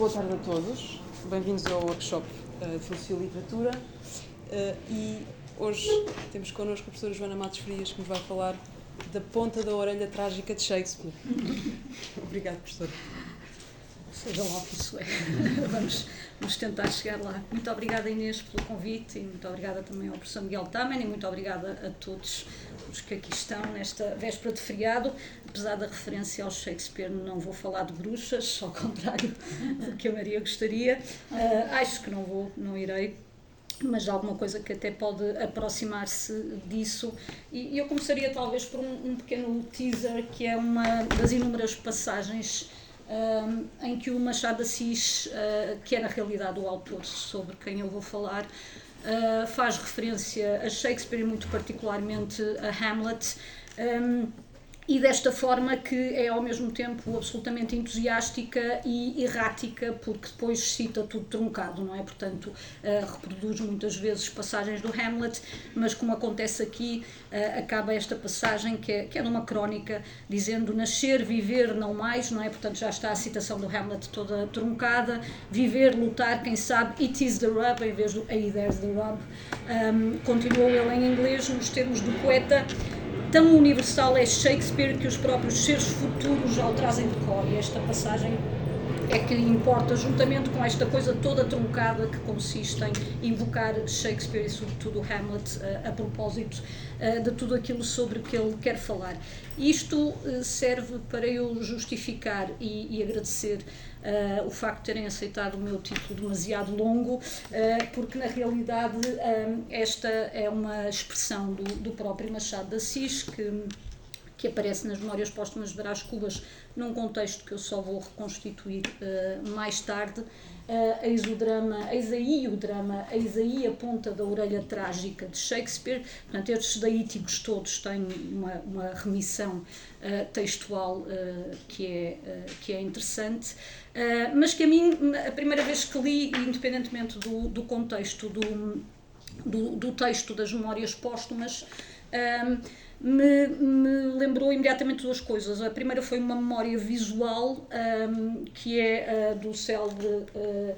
Boa tarde a todos, bem-vindos ao workshop uh, de Filosofia e Literatura uh, e hoje temos connosco a professora Joana Matos Frias que nos vai falar da ponta da orelha trágica de Shakespeare. Obrigada, professora. Seja lá o que isso é. vamos, vamos tentar chegar lá. Muito obrigada, Inês, pelo convite e muito obrigada também ao professor Miguel Tamen e muito obrigada a todos os que aqui estão nesta véspera de feriado. Apesar da referência ao Shakespeare, não vou falar de bruxas, ao contrário do que a Maria gostaria. Uh, acho que não vou, não irei mas alguma coisa que até pode aproximar-se disso. E eu começaria talvez por um, um, pequeno teaser, que é uma das inúmeras passagens um, em que o Machado de Assis, uh, que é na realidade o autor sobre quem eu vou falar, uh, faz referência a Shakespeare e muito particularmente a Hamlet. Um, e desta forma que é ao mesmo tempo absolutamente entusiástica e errática, porque depois cita tudo truncado, não é? Portanto, uh, reproduz muitas vezes passagens do Hamlet, mas como acontece aqui, uh, acaba esta passagem que é, que é numa crónica, dizendo nascer, viver, não mais, não é? Portanto, já está a citação do Hamlet toda truncada, viver, lutar, quem sabe, it is the rub, em vez do hey, there's the rub. Um, continuou ele em inglês, nos termos do poeta, tão universal é Shakespeare que os próprios seres futuros já o trazem de cor. E esta passagem é que importa, juntamente com esta coisa toda truncada que consiste em invocar Shakespeare e, sobretudo, Hamlet, a, a propósito de tudo aquilo sobre que ele quer falar. Isto serve para eu justificar e, e agradecer uh, o facto de terem aceitado o meu título demasiado longo, uh, porque na realidade um, esta é uma expressão do, do próprio Machado de Assis que que aparece nas Memórias Póstumas de Brás Cubas, num contexto que eu só vou reconstituir uh, mais tarde. Uh, eis o drama, eis aí o drama, eis aí a ponta da orelha trágica de Shakespeare. Portanto, estes daíticos todos têm uma, uma remissão uh, textual uh, que, é, que é interessante, mas que a mim, a primeira vez que li, independentemente do, do contexto do, do, do texto das Memórias Póstumas, me, me, lembrou imediatamente duas coisas. A primeira foi uma memória visual, um, que é uh, do célebre uh,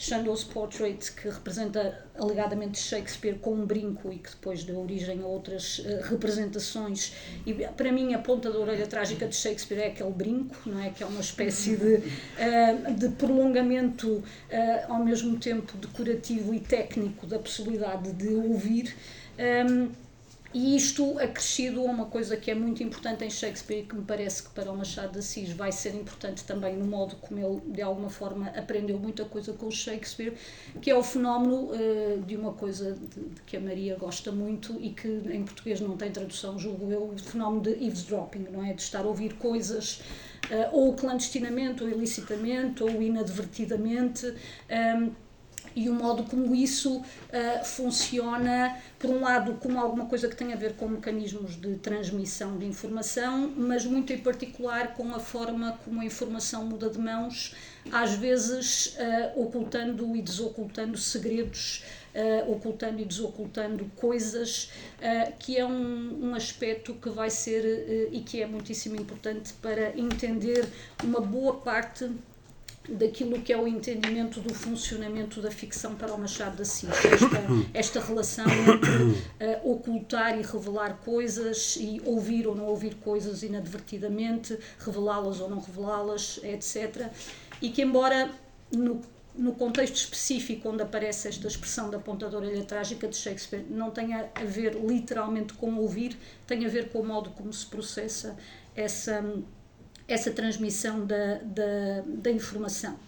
Chandos Portrait, que representa alegadamente Shakespeare com um brinco e que depois deu origem a outras uh, representações. E para mim, a ponta da orelha trágica de Shakespeare é aquele brinco, não é? Que é uma espécie de, uh, de prolongamento, uh, ao mesmo tempo decorativo e técnico, da possibilidade de ouvir. Um, e isto acrescido a uma coisa que é muito importante em Shakespeare e que me parece que para o Machado de Assis vai ser importante também no modo como ele, de alguma forma, aprendeu muita coisa com o Shakespeare, que é o fenómeno uh, de uma coisa de, de, que a Maria gosta muito e que em português não tem tradução, julgo eu, o fenómeno de eavesdropping, não é? De estar a ouvir coisas uh, ou clandestinamente, ou ilicitamente, ou inadvertidamente. Um, ehm, e o modo como isso uh, funciona, por um lado, como alguma coisa que tem a ver com mecanismos de transmissão de informação, mas muito em particular com a forma como a informação muda de mãos, às vezes uh, ocultando e desocultando segredos. Uh, ocultando e desocultando coisas, uh, que é um, um aspecto que vai ser uh, e que é muitíssimo importante para entender uma boa parte daquilo que é o entendimento do funcionamento da ficção para o Machado de Assis. Esta, esta relação entre uh, ocultar e revelar coisas e ouvir ou não ouvir coisas inadvertidamente, revelá-las ou não revelá-las, etc. E que, embora no, no contexto específico onde aparece esta expressão da ponta da trágica de Shakespeare, não tenha a ver literalmente com ouvir, tem a ver com o modo como se processa essa essa transmissão da, da, da informação.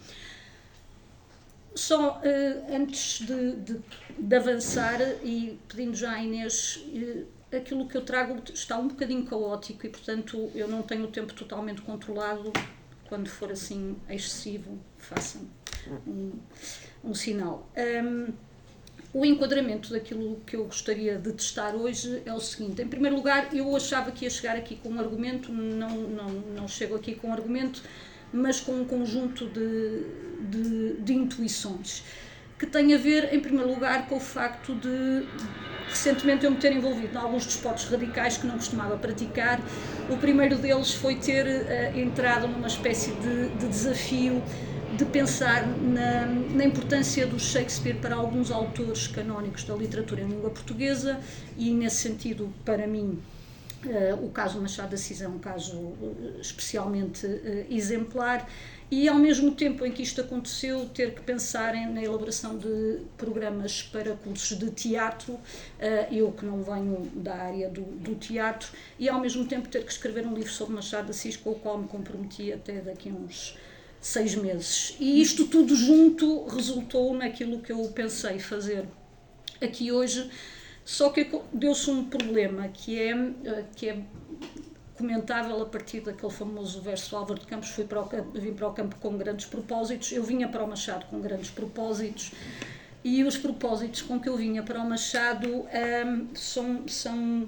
Só uh, antes de, de, de, avançar e pedindo já à Inês, uh, aquilo que eu trago está um bocadinho caótico e, portanto, eu não tenho o tempo totalmente controlado. Quando for assim excessivo, façam um, um sinal. Um, o enquadramento daquilo que eu gostaria de testar hoje é o seguinte: em primeiro lugar, eu achava que ia chegar aqui com um argumento, não, não, não chego aqui com um argumento, mas com um conjunto de, de, de intuições que tem a ver, em primeiro lugar, com o facto de recentemente eu me ter envolvido em alguns desportos radicais que não costumava praticar. O primeiro deles foi ter uh, entrado numa espécie de, de desafio de pensar na, na, importância do Shakespeare para alguns autores canónicos da literatura em língua portuguesa e, nesse sentido, para mim, uh, o caso Machado de Assis é um caso uh, especialmente uh, exemplar e, ao mesmo tempo em que isto aconteceu, ter que pensar em, na elaboração de programas para cursos de teatro, eu que não venho da área do, do teatro, e, ao mesmo tempo, ter que escrever um livro sobre Machado de Assis com o qual me comprometi até daqui a uns seis meses. E isto tudo junto resultou naquilo que eu pensei fazer aqui hoje, só que deu-se um problema que é, eh, que é comentável a partir daquele famoso verso Álvaro de Campos, fui para o, vim para o campo com grandes propósitos, eu vinha para o Machado com grandes propósitos, e os propósitos com que eu vinha para o Machado ehm, são, são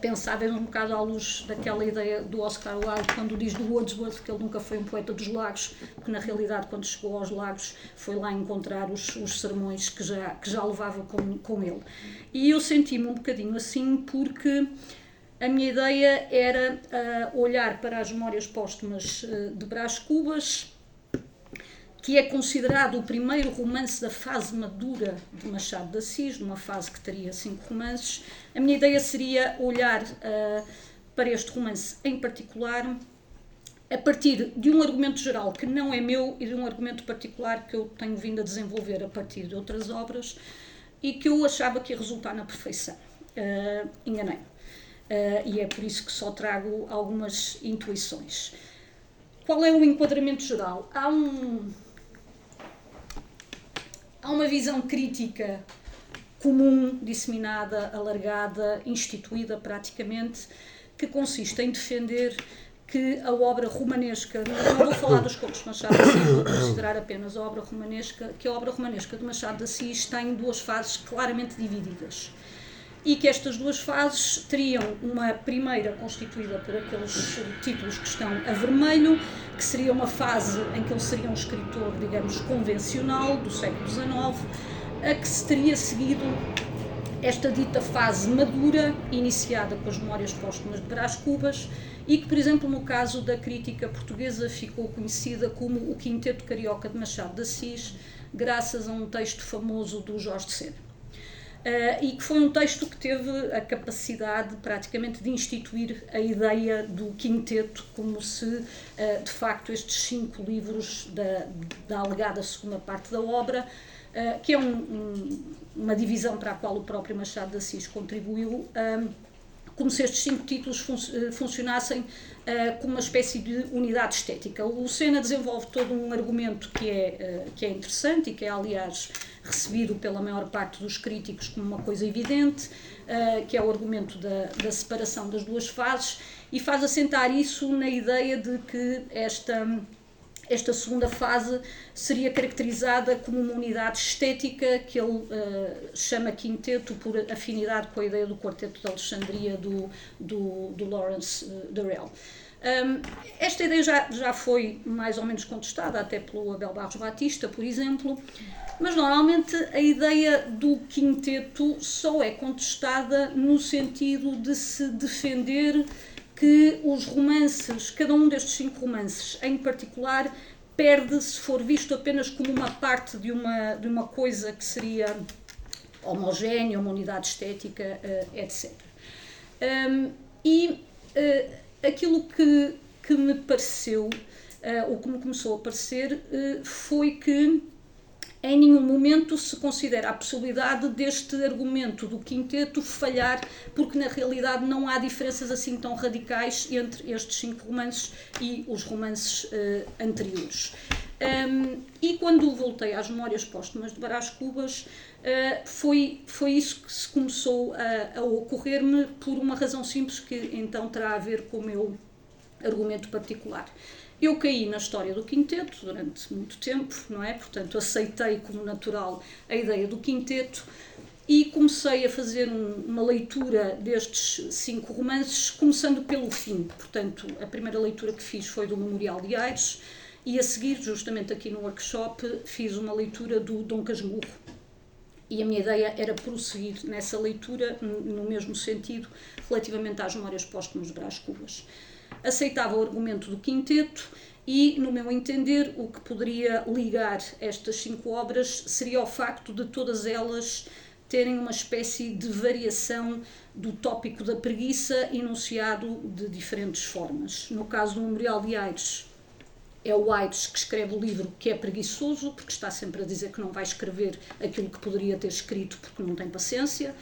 pensáveis um bocado à luz daquela ideia do Oscar Wilde quando diz do Wordsworth que ele nunca foi um poeta dos lagos, porque na realidade quando chegou aos lagos foi lá encontrar os, os sermões que já, que já levava com, com ele. E eu senti-me um bocadinho assim porque a minha ideia era uh, olhar para as memórias póstumas uh, de Brás Cubas que é considerado o primeiro romance da fase madura de Machado de Assis, numa fase que teria cinco romances. A minha ideia seria olhar uh, para este romance em particular a partir de um argumento geral que não é meu e de um argumento particular que eu tenho vindo a desenvolver a partir de outras obras e que eu achava que ia resultar na perfeição. Uh, Enganei. Uh, e é por isso que só trago algumas intuições. Qual é o enquadramento geral? Há um, há uma visão crítica comum, disseminada, alargada, instituída praticamente, que consiste em defender que a obra romanesca, não vou falar dos contos de Machado de Assis, vou considerar apenas a obra romanesca, que a obra romanesca de Machado de Assis tem duas fases claramente divididas e que estas duas fases teriam uma primeira constituída por aqueles títulos que estão a vermelho, que seria uma fase em que ele seria um escritor, digamos, convencional do século XIX, a que se teria seguido esta dita fase madura, iniciada com as memórias póstumas de Brás Cubas, e que, por exemplo, no caso da crítica portuguesa, ficou conhecida como o Quinteto Carioca de Machado de Assis, graças a um texto famoso do Jorge Sena. Uh, e que foi um texto que teve a capacidade praticamente de instituir a ideia do quinteto como se uh, de facto estes cinco livros da, da alegada segunda parte da obra uh, que é um, um, uma divisão para a qual o próprio Machado de Assis contribuiu como se estes cinco títulos fun funcionassem uh, como uma espécie de unidade estética. O Sena desenvolve todo um argumento que é, uh, que é interessante e que é, aliás, recebido pela maior parte dos críticos como uma coisa evidente, uh, que é o argumento da, da separação das duas fases, e faz assentar isso na ideia de que esta esta segunda fase seria caracterizada como uma unidade estética que ele uh, chama quinteto por afinidade com a ideia do quarteto de Alexandria do, do, do Lawrence uh, Durrell. Um, esta ideia já, já foi mais ou menos contestada até pelo Abel Barros Batista, por exemplo, mas normalmente a ideia do quinteto só é contestada no sentido de se defender que os romances, cada um destes cinco romances em particular, perde se for visto apenas como uma parte de uma, de uma coisa que seria homogénea, uma unidade estética, uh, eh, etc. Um, e uh, aquilo que, que me pareceu, uh, ou que me começou a parecer, foi que em nenhum momento se considera a possibilidade deste argumento do quinteto falhar, porque na realidade não há diferenças assim tão radicais entre estes cinco romances e os romances uh, anteriores. Um, e quando voltei às memórias póstumas de Barás Cubas, uh, foi, foi isso que se começou a, a ocorrer-me por uma razão simples que então terá a ver com o meu argumento particular. Eu caí na história do quinteto durante muito tempo, não é? Portanto, aceitei como natural a ideia do quinteto e comecei a fazer um, uma leitura destes cinco romances, começando pelo fim. Portanto, a primeira leitura que fiz foi do Memorial de Aires e a seguir, justamente aqui no workshop, fiz uma leitura do Dom Casmurro. E a minha ideia era prosseguir nessa leitura, no mesmo sentido, relativamente às memórias póstumas de Brás Cubas aceitava o argumento do quinteto e, no meu entender, o que poderia ligar estas cinco obras seria o facto de todas elas terem uma espécie de variação do tópico da preguiça enunciado de diferentes formas. No caso do Memorial de Aires, é o Aires que escreve o livro que é preguiçoso, porque está sempre a dizer que não vai escrever aquilo que poderia ter escrito porque não tem paciência.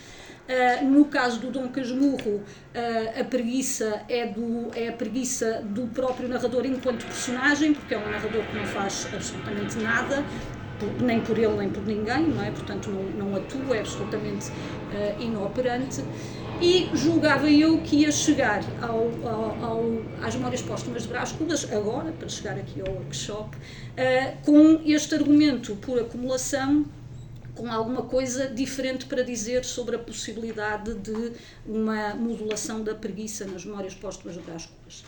Uh, no caso do Dom Casmurro, uh, a preguiça é, do, é a preguiça do próprio narrador enquanto personagem, porque é um narrador que não faz absolutamente nada, nem por ele nem por ninguém, não é? portanto não, não atua, é absolutamente uh, inoperante. E julgava eu que ia chegar ao, ao, ao, às Memórias Póstumas de Brás Cubas, agora, para chegar aqui ao workshop, com este argumento por acumulação com alguma coisa diferente para dizer sobre a possibilidade de uma modulação da preguiça nas memórias póstumas de Brás Cubas.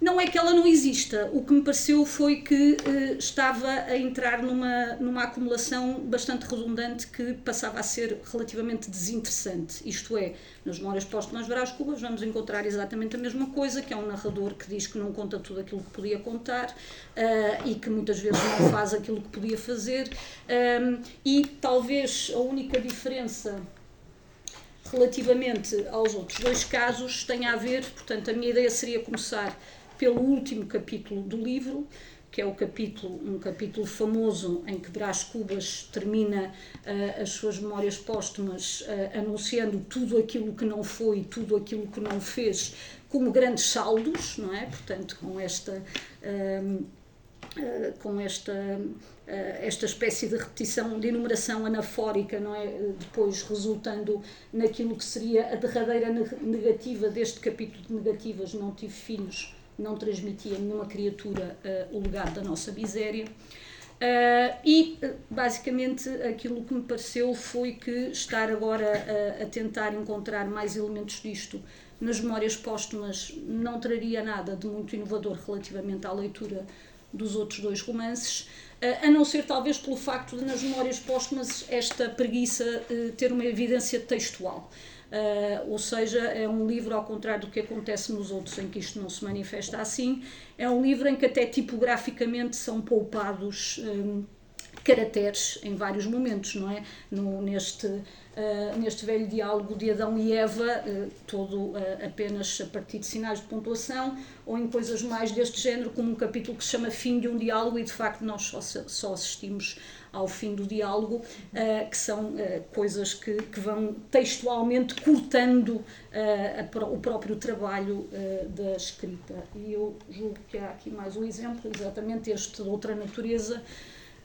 Não é que ela não exista, o que me pareceu foi que eh, estava a entrar numa, numa acumulação bastante redundante que passava a ser relativamente desinteressante. Isto é, nas Memórias Póstumas Brás Cubas vamos encontrar exatamente a mesma coisa, que é um narrador que diz que não conta tudo aquilo que podia contar uh, e que muitas vezes não faz aquilo que podia fazer. Um, e talvez a única diferença relativamente aos outros dois casos tenha a ver, portanto, a minha ideia seria começar pelo último capítulo do livro, que é o capítulo, um capítulo famoso em que Brás Cubas termina uh, as suas memórias póstumas uh, anunciando tudo aquilo que não foi, tudo aquilo que não fez, como grandes saldos, não é? Portanto, com esta. Uh, com esta, esta espécie de repetição, de enumeração anafórica, não é? depois resultando naquilo que seria a derradeira negativa deste capítulo de negativas, não tive filhos, não transmitia a nenhuma criatura uh, o legado da nossa miséria. Uh, e basicamente aquilo que me pareceu foi que estar agora a tentar encontrar mais elementos disto nas memórias póstumas não traria nada de muito inovador relativamente à leitura dos outros dois romances, a não ser talvez pelo facto de nas memórias póstumas esta preguiça ter uma evidência textual. Uh, ou seja, é um livro, ao contrário do que acontece nos outros, em que isto não se manifesta assim, é um livro em que até tipograficamente são poupados um, caracteres em vários momentos, não é? No, neste, uh, neste velho diálogo de Adão e Eva, uh, todo apenas a partir de sinais de pontuação, ou em coisas mais deste género, como um capítulo que se chama Fim de um Diálogo, e de facto nós só, só assistimos ao fim do diálogo, uh, que são uh, coisas que, que vão textualmente cortando uh, a, o próprio trabalho da escrita. E eu julgo que há aqui mais um exemplo, exatamente este de outra natureza,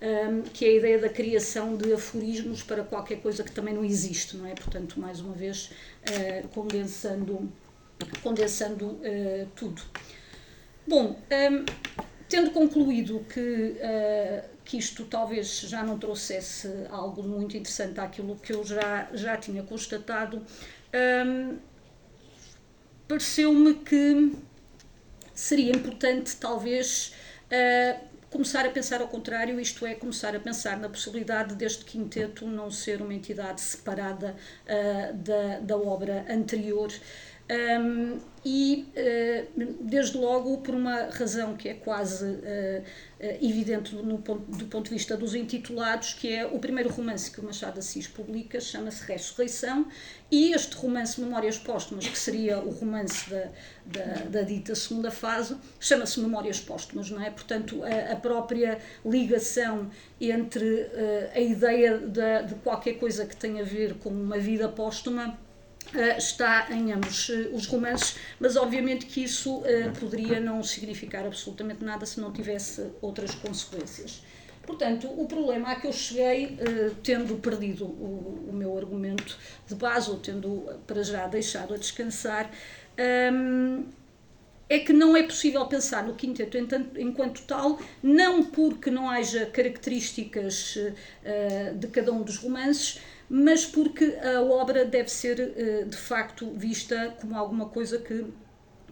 um, que é a ideia da criação de aforismos para qualquer coisa que também não existe, não é? Portanto, mais uma vez, condensando, condensando tudo. Bom, um, tendo concluído que que isto talvez já não trouxesse algo muito interessante àquilo que eu já, já tinha constatado, hum, pareceu-me que seria importante, talvez, uh, começar a pensar ao contrário, isto é, começar a pensar na possibilidade deste quinteto não ser uma entidade separada uh, da, da obra anterior. Um, e, uh, desde logo, por uma razão que é quase uh, evidente no ponto, do ponto de vista dos intitulados, que é o primeiro romance que o Machado Assis publica, chama-se Ressurreição, e este romance Memórias Póstumas, que seria o romance da, da, da dita segunda fase, chama-se Memórias Póstumas, não é? Portanto, a, a própria ligação entre a ideia de, de qualquer coisa que tenha a ver com uma vida póstuma Uh, está em ambos uh, os romances, mas obviamente que isso uh, poderia não significar absolutamente nada se não tivesse outras consequências. Portanto, o problema a que eu cheguei, tendo perdido o, meu argumento de base, ou tendo para já deixado a descansar, é que não é possível pensar no quinteto enquanto tal, não porque não haja características de cada um dos romances, mas porque a obra deve ser eh, de facto vista como alguma coisa que,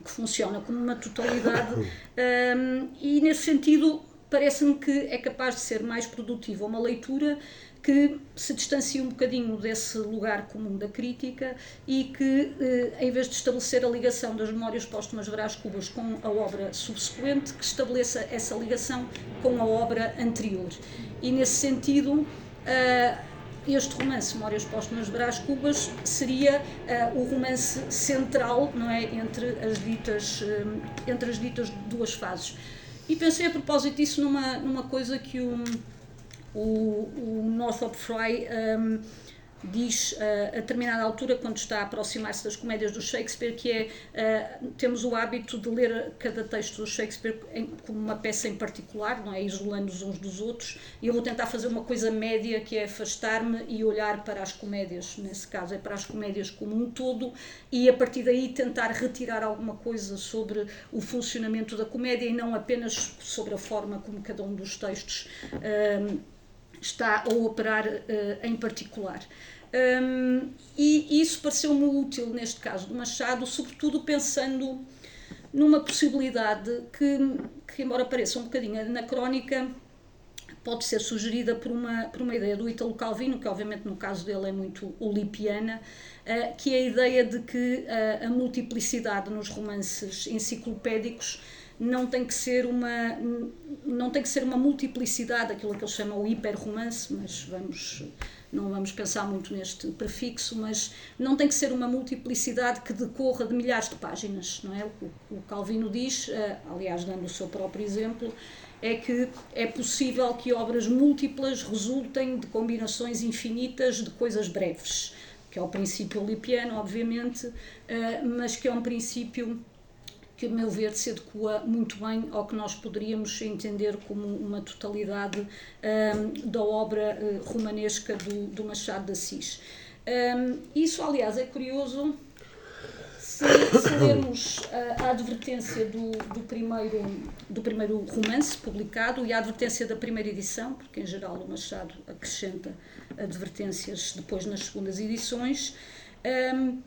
que funciona como uma totalidade. Um, e nesse sentido, parece-me que é capaz de ser mais produtiva uma leitura que se distancia um bocadinho desse lugar comum da crítica e que, eh, em vez de estabelecer a ligação das memórias póstumas de Brás Cubas com a obra subsequente, que estabeleça essa ligação com a obra anterior. E, nesse sentido, eh, este romance, Memórias Póstumas de Brás Cubas, seria uh, o romance central não é, entre, as ditas, entre as ditas duas fases. E pensei a propósito disso numa, numa coisa que o o, o Northrop Frye um, diz uh, a determinada altura, quando está a aproximar-se das comédias do Shakespeare, que é uh, temos o hábito de ler cada texto do Shakespeare em, como uma peça em particular, não é? Isolando-os uns dos outros, e eu vou tentar fazer uma coisa média que é afastar-me e olhar para as comédias, nesse caso. É para as comédias como um todo, e a partir daí tentar retirar alguma coisa sobre o funcionamento da comédia e não apenas sobre a forma como cada um dos textos um, está a operar uh, em particular. Um, e isso pareceu-me útil neste caso do Machado, sobretudo pensando numa possibilidade que, que, embora pareça um bocadinho anacrónica, pode ser sugerida por uma, por uma ideia do Italo Calvino, que obviamente no caso dele é muito olipiana, uh, que é a ideia de que uh, a multiplicidade nos romances enciclopédicos não tem que ser uma não tem que ser uma multiplicidade aquilo que eles chamam o hiperromance mas vamos não vamos pensar muito neste prefixo mas não tem que ser uma multiplicidade que decorra de milhares de páginas não é? O, o Calvino diz eh, aliás dando o seu próprio exemplo é que é possível que obras múltiplas resultem de combinações infinitas de coisas breves que é o princípio lipiano obviamente eh, mas que é um princípio que, a meu ver, se adequa muito bem ao que nós poderíamos entender como uma totalidade um, da obra uh, romanesca do, do, Machado de Assis. Um, isso, aliás, é curioso se, se lermos a, a advertência do, do, primeiro, do primeiro romance publicado e a advertência da primeira edição, porque em geral o Machado acrescenta advertências depois nas segundas edições. Um,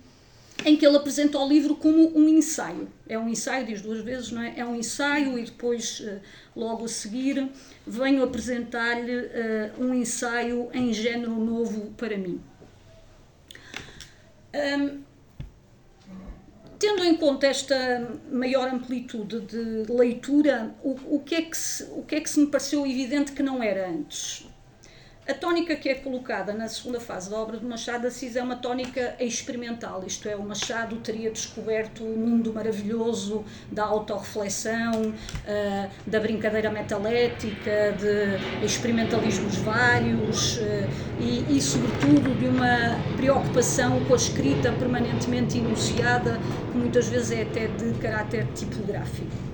em que ele apresenta o livro como um ensaio. É um ensaio, diz duas vezes, não é? É um ensaio e depois, eh, logo a seguir, venho apresentar-lhe uh, um ensaio em género novo para mim. Um, tendo em conta esta maior amplitude de leitura, o, o, que é que se, o que é que se me pareceu evidente que não era antes? A tónica que é colocada na segunda fase da obra de Machado de Assis é uma tónica experimental, isto é, o Machado teria descoberto o mundo maravilhoso da autorreflexão, uh, da brincadeira metalética, de experimentalismos vários uh, e, e, sobretudo, de uma preocupação com a escrita permanentemente enunciada, que muitas vezes é até de caráter tipográfico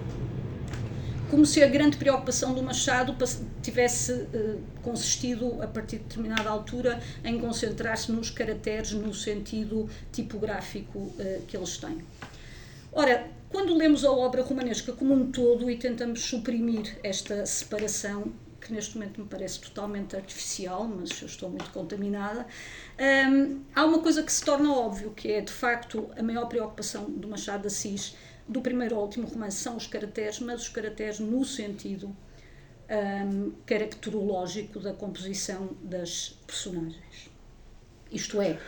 como se a grande preocupação do Machado tivesse uh, consistido, a partir de determinada altura, em concentrar-se nos caracteres no sentido tipográfico uh, que eles têm. Ora, quando lemos a obra romanesca como um todo e tentamos suprimir esta separação, que neste momento me parece totalmente artificial, mas eu estou muito contaminada, um, ehm, há uma coisa que se torna óbvio, que é de facto a maior preocupação do Machado de Assis do primeiro ao último romance são os caracteres, mas os caracteres no sentido um, caracterológico da composição das personagens. Isto é,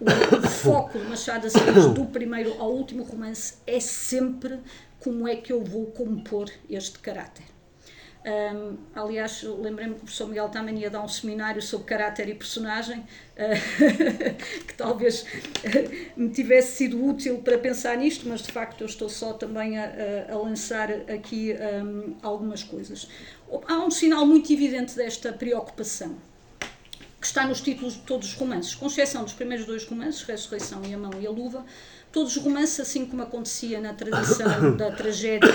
o foco de Machado de Assis do primeiro ao último romance é sempre como é que eu vou compor este caráter. Um, aliás, lembrei-me que o professor Miguel também ia dar um seminário sobre caráter e personagem, uh, que talvez uh, me tivesse sido útil para pensar nisto, mas de facto eu estou só também a, a lançar aqui um, algumas coisas. Há um sinal muito evidente desta preocupação, que está nos títulos de todos os romances, com exceção dos primeiros dois romances, Ressurreição e A Mão e a Luva, todos os romances, assim como acontecia na tradição da tragédia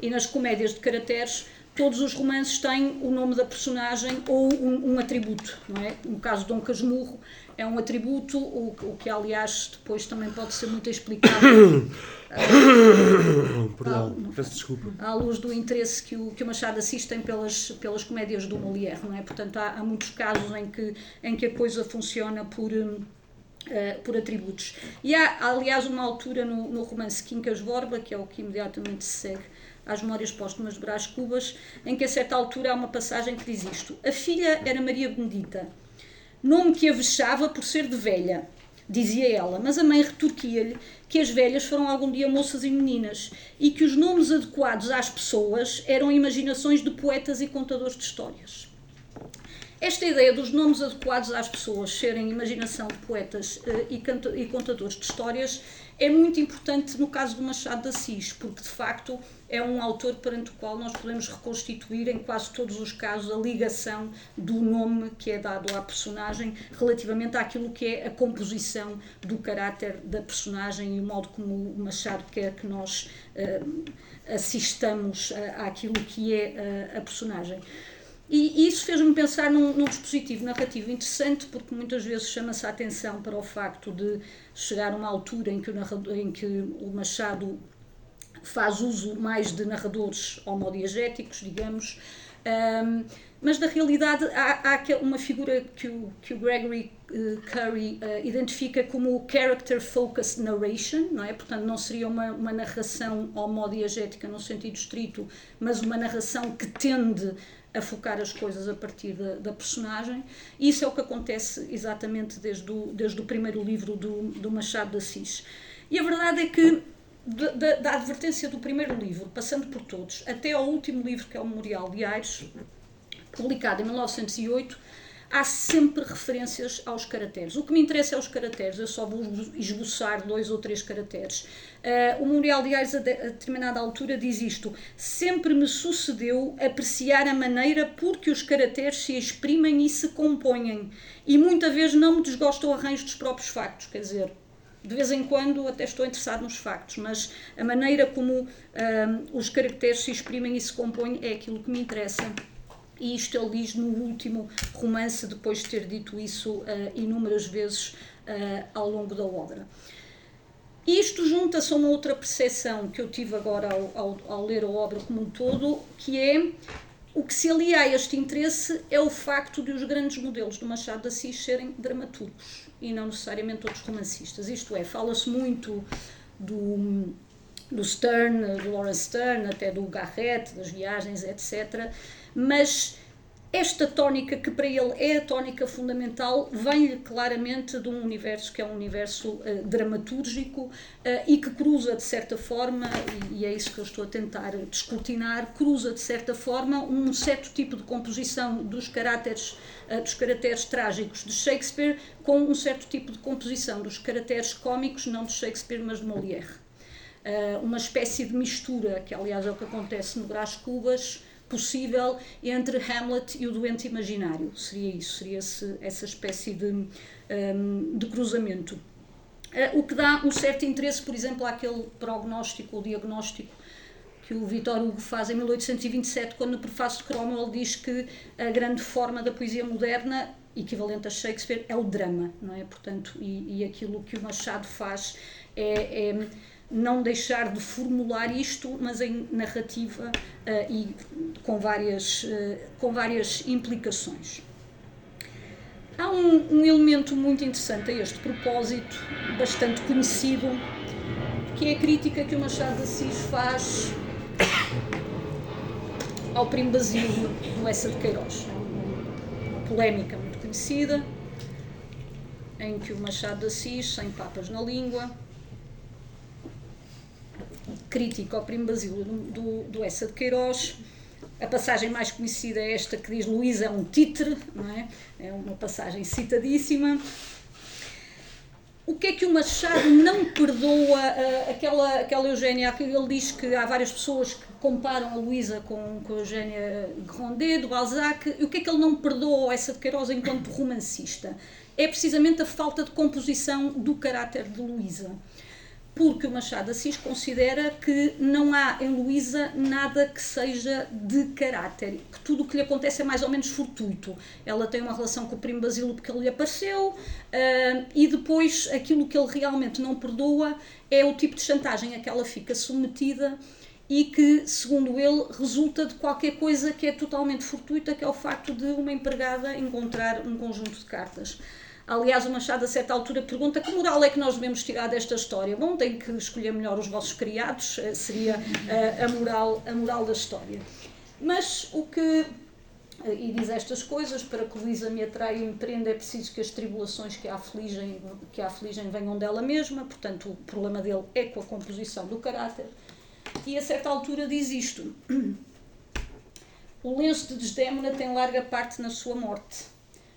e nas comédias de caracteres, todos os romances têm o nome da personagem ou um, um atributo, não é? No caso de Dom Casmurro é um atributo, o, o que aliás depois também pode ser muito explicado. Perdão, peço desculpa. À luz do interesse que o, que o Machado assiste tem pelas, pelas comédias do Molière, não é? Portanto, há, há muitos casos em que, em que a coisa funciona por. Uh, por atributos. E há, aliás, uma altura no, no romance Quincas Borba, que é o que imediatamente se segue às Memórias Póstumas de Brás Cubas, em que a certa altura há uma passagem que diz isto. A filha era Maria Benedita, nome que a vexava por ser de velha, dizia ela, mas a mãe retorquia-lhe que as velhas foram algum dia moças e meninas e que os nomes adequados às pessoas eram imaginações de poetas e contadores de histórias. Esta ideia dos nomes adequados às pessoas serem imaginação de poetas uh, e, e, contadores de histórias é muito importante no caso do Machado de Assis, porque de facto é um autor perante o qual nós podemos reconstituir em quase todos os casos a ligação do nome que é dado à personagem relativamente àquilo que é a composição do caráter da personagem e o modo como o Machado quer que nós uh, assistamos uh, àquilo que é uh, a personagem. E isso fez-me pensar num, num, dispositivo narrativo interessante, porque muitas vezes chama-se a atenção para o facto de chegar a uma altura em que o, narrador, em que o Machado faz uso mais de narradores homodiegéticos, digamos, um, mas na realidade há, há, uma figura que o, que o Gregory uh, Curry uh, identifica como character focused narration, não é? Portanto, não seria uma, uma narração homodiegética no sentido estrito, mas uma narração que tende a focar as coisas a partir da, da, personagem. E isso é o que acontece exatamente desde o, desde o primeiro livro do, do Machado de Assis. E a verdade é que, de, da advertência do primeiro livro, passando por todos, até ao último livro, que é o Memorial de Aires, publicado em 1908, há sempre referências aos caracteres. O que me interessa é os caracteres, eu só vou esboçar dois ou três caracteres. Uh, o Memorial de Aires, a, de, a determinada altura, diz isto: Sempre me sucedeu apreciar a maneira por que os caracteres se exprimem e se compõem, e muita vez não me desgosta o arranjo dos próprios factos, quer dizer, de vez em quando até estou interessado nos factos, mas a maneira como uh, os caracteres se exprimem e se compõem é aquilo que me interessa e isto ele diz no último romance, depois de ter dito isso uh, inúmeras vezes uh, ao longo da obra. Isto junta-se a uma outra percepção que eu tive agora ao, ao, ao, ler a obra como um todo, que é o que se alia a este interesse é o facto de os grandes modelos do Machado de Assis serem dramaturgos e não necessariamente outros romancistas. Isto é, fala-se muito do, do Stern, do Lawrence Stern, até do Garrett, das viagens, etc mas esta tónica, que para ele é a tónica fundamental, vem-lhe claramente de um universo que é um universo uh, dramatúrgico uh, e que cruza, de certa forma, e, e, é isso que eu estou a tentar descortinar, cruza, de certa forma, um certo tipo de composição dos caracteres, uh, dos caracteres trágicos de Shakespeare com um certo tipo de composição dos caracteres cómicos, não de Shakespeare, mas de Molière. uma espécie de mistura, que aliás é o que acontece no Brás Cubas, possível entre Hamlet e o doente imaginário. Seria isso, seria esse, essa espécie de, um, de cruzamento. Uh, o que dá um certo interesse, por exemplo, àquele prognóstico ou diagnóstico que o Vitor Hugo faz em 1827, quando no prefácio de Cromwell diz que a grande forma da poesia moderna, equivalente a Shakespeare, é o drama, não é? Portanto, e, e aquilo que o Machado faz é, é não deixar de formular isto, mas em narrativa uh, e com várias, uh, com várias implicações. Há um, um, elemento muito interessante a este propósito, bastante conhecido, que é a crítica que o Machado de Assis faz ao primo Basílio do Essa de Queiroz. Uma polémica muito conhecida, em que o Machado de Assis, sem papas na língua, crítica ao primo Basílio do, do Essa de Queiroz. A passagem mais conhecida é esta que diz Luísa é um títere, não é? É uma passagem citadíssima. O que é que o Machado não perdoa uh, aquela, aquela Eugénia? Ele diz que há várias pessoas que comparam a Luísa com, com a Eugénia Grandet, do Balzac. E o que é que ele não perdoa a essa de Queiroz enquanto romancista? É precisamente a falta de composição do caráter de Luísa porque o Machado Assis considera que não há em Luísa nada que seja de caráter, que tudo o que lhe acontece é mais ou menos fortuito. Ela tem uma relação com o primo Basílio porque ele lhe apareceu, uh, e depois aquilo que ele realmente não perdoa é o tipo de chantagem a que ela fica submetida e que, segundo ele, resulta de qualquer coisa que é totalmente fortuita, que é o facto de uma empregada encontrar um conjunto de cartas. Aliás, o Machado, a certa altura, pergunta que moral é que nós devemos tirar desta história. Bom, tem que escolher melhor os vossos criados, eh, seria a, a moral, a moral da história. Mas o que e diz estas coisas, para que Luísa me atraia e me prenda é preciso que as tribulações que a, afligem, que a afligem venham dela mesma, portanto o problema dele é com a composição do caráter. E a certa altura diz isto, o lenço de Desdémona tem larga parte na sua morte,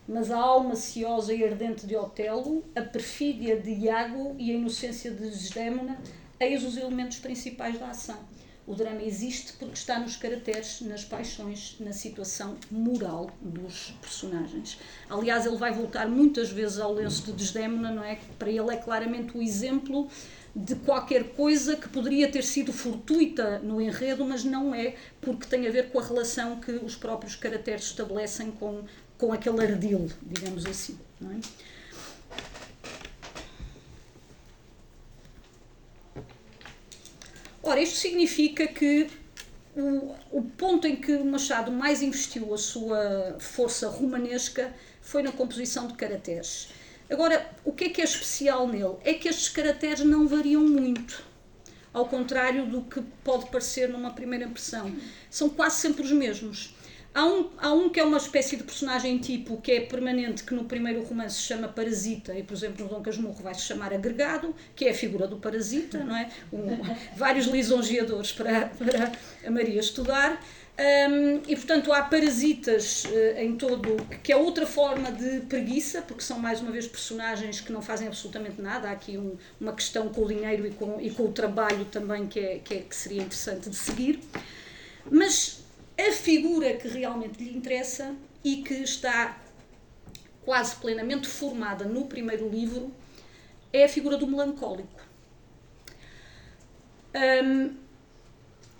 mas a alma ciosa e ardente de Otelo, a perfídia de Iago e a inocência de Desdémona, eis os elementos principais da ação o drama existe porque está nos caracteres, nas paixões, na situação moral dos personagens. Aliás, ele vai voltar muitas vezes ao lenço de Desdémona, não é? Para ele é claramente o exemplo de qualquer coisa que poderia ter sido fortuita no enredo, mas não é, porque tem a ver com a relação que os próprios caracteres estabelecem com, com aquele ardil, digamos assim. Não é? Ora, isto significa que o, o ponto em que Machado mais investiu a sua força romanesca foi na composição de caracteres. Agora, o que é que é especial nele? É que estes caracteres não variam muito, ao contrário do que pode parecer numa primeira impressão. São quase sempre os mesmos. Há um, há um que é uma espécie de personagem tipo que é permanente, que no primeiro romance se chama Parasita, e por exemplo no Dom Casmurro vai se chamar Agregado, que é a figura do Parasita, não é? Um, vários lisonjeadores para, para a Maria estudar. Um, e portanto há parasitas uh, em todo, que é outra forma de preguiça, porque são mais uma vez personagens que não fazem absolutamente nada. Há aqui um, uma questão com o dinheiro e com, e com o trabalho também que, é, que, é, que seria interessante de seguir. Mas a figura que realmente lhe interessa e que está quase plenamente formada no primeiro livro é a figura do melancólico. Um,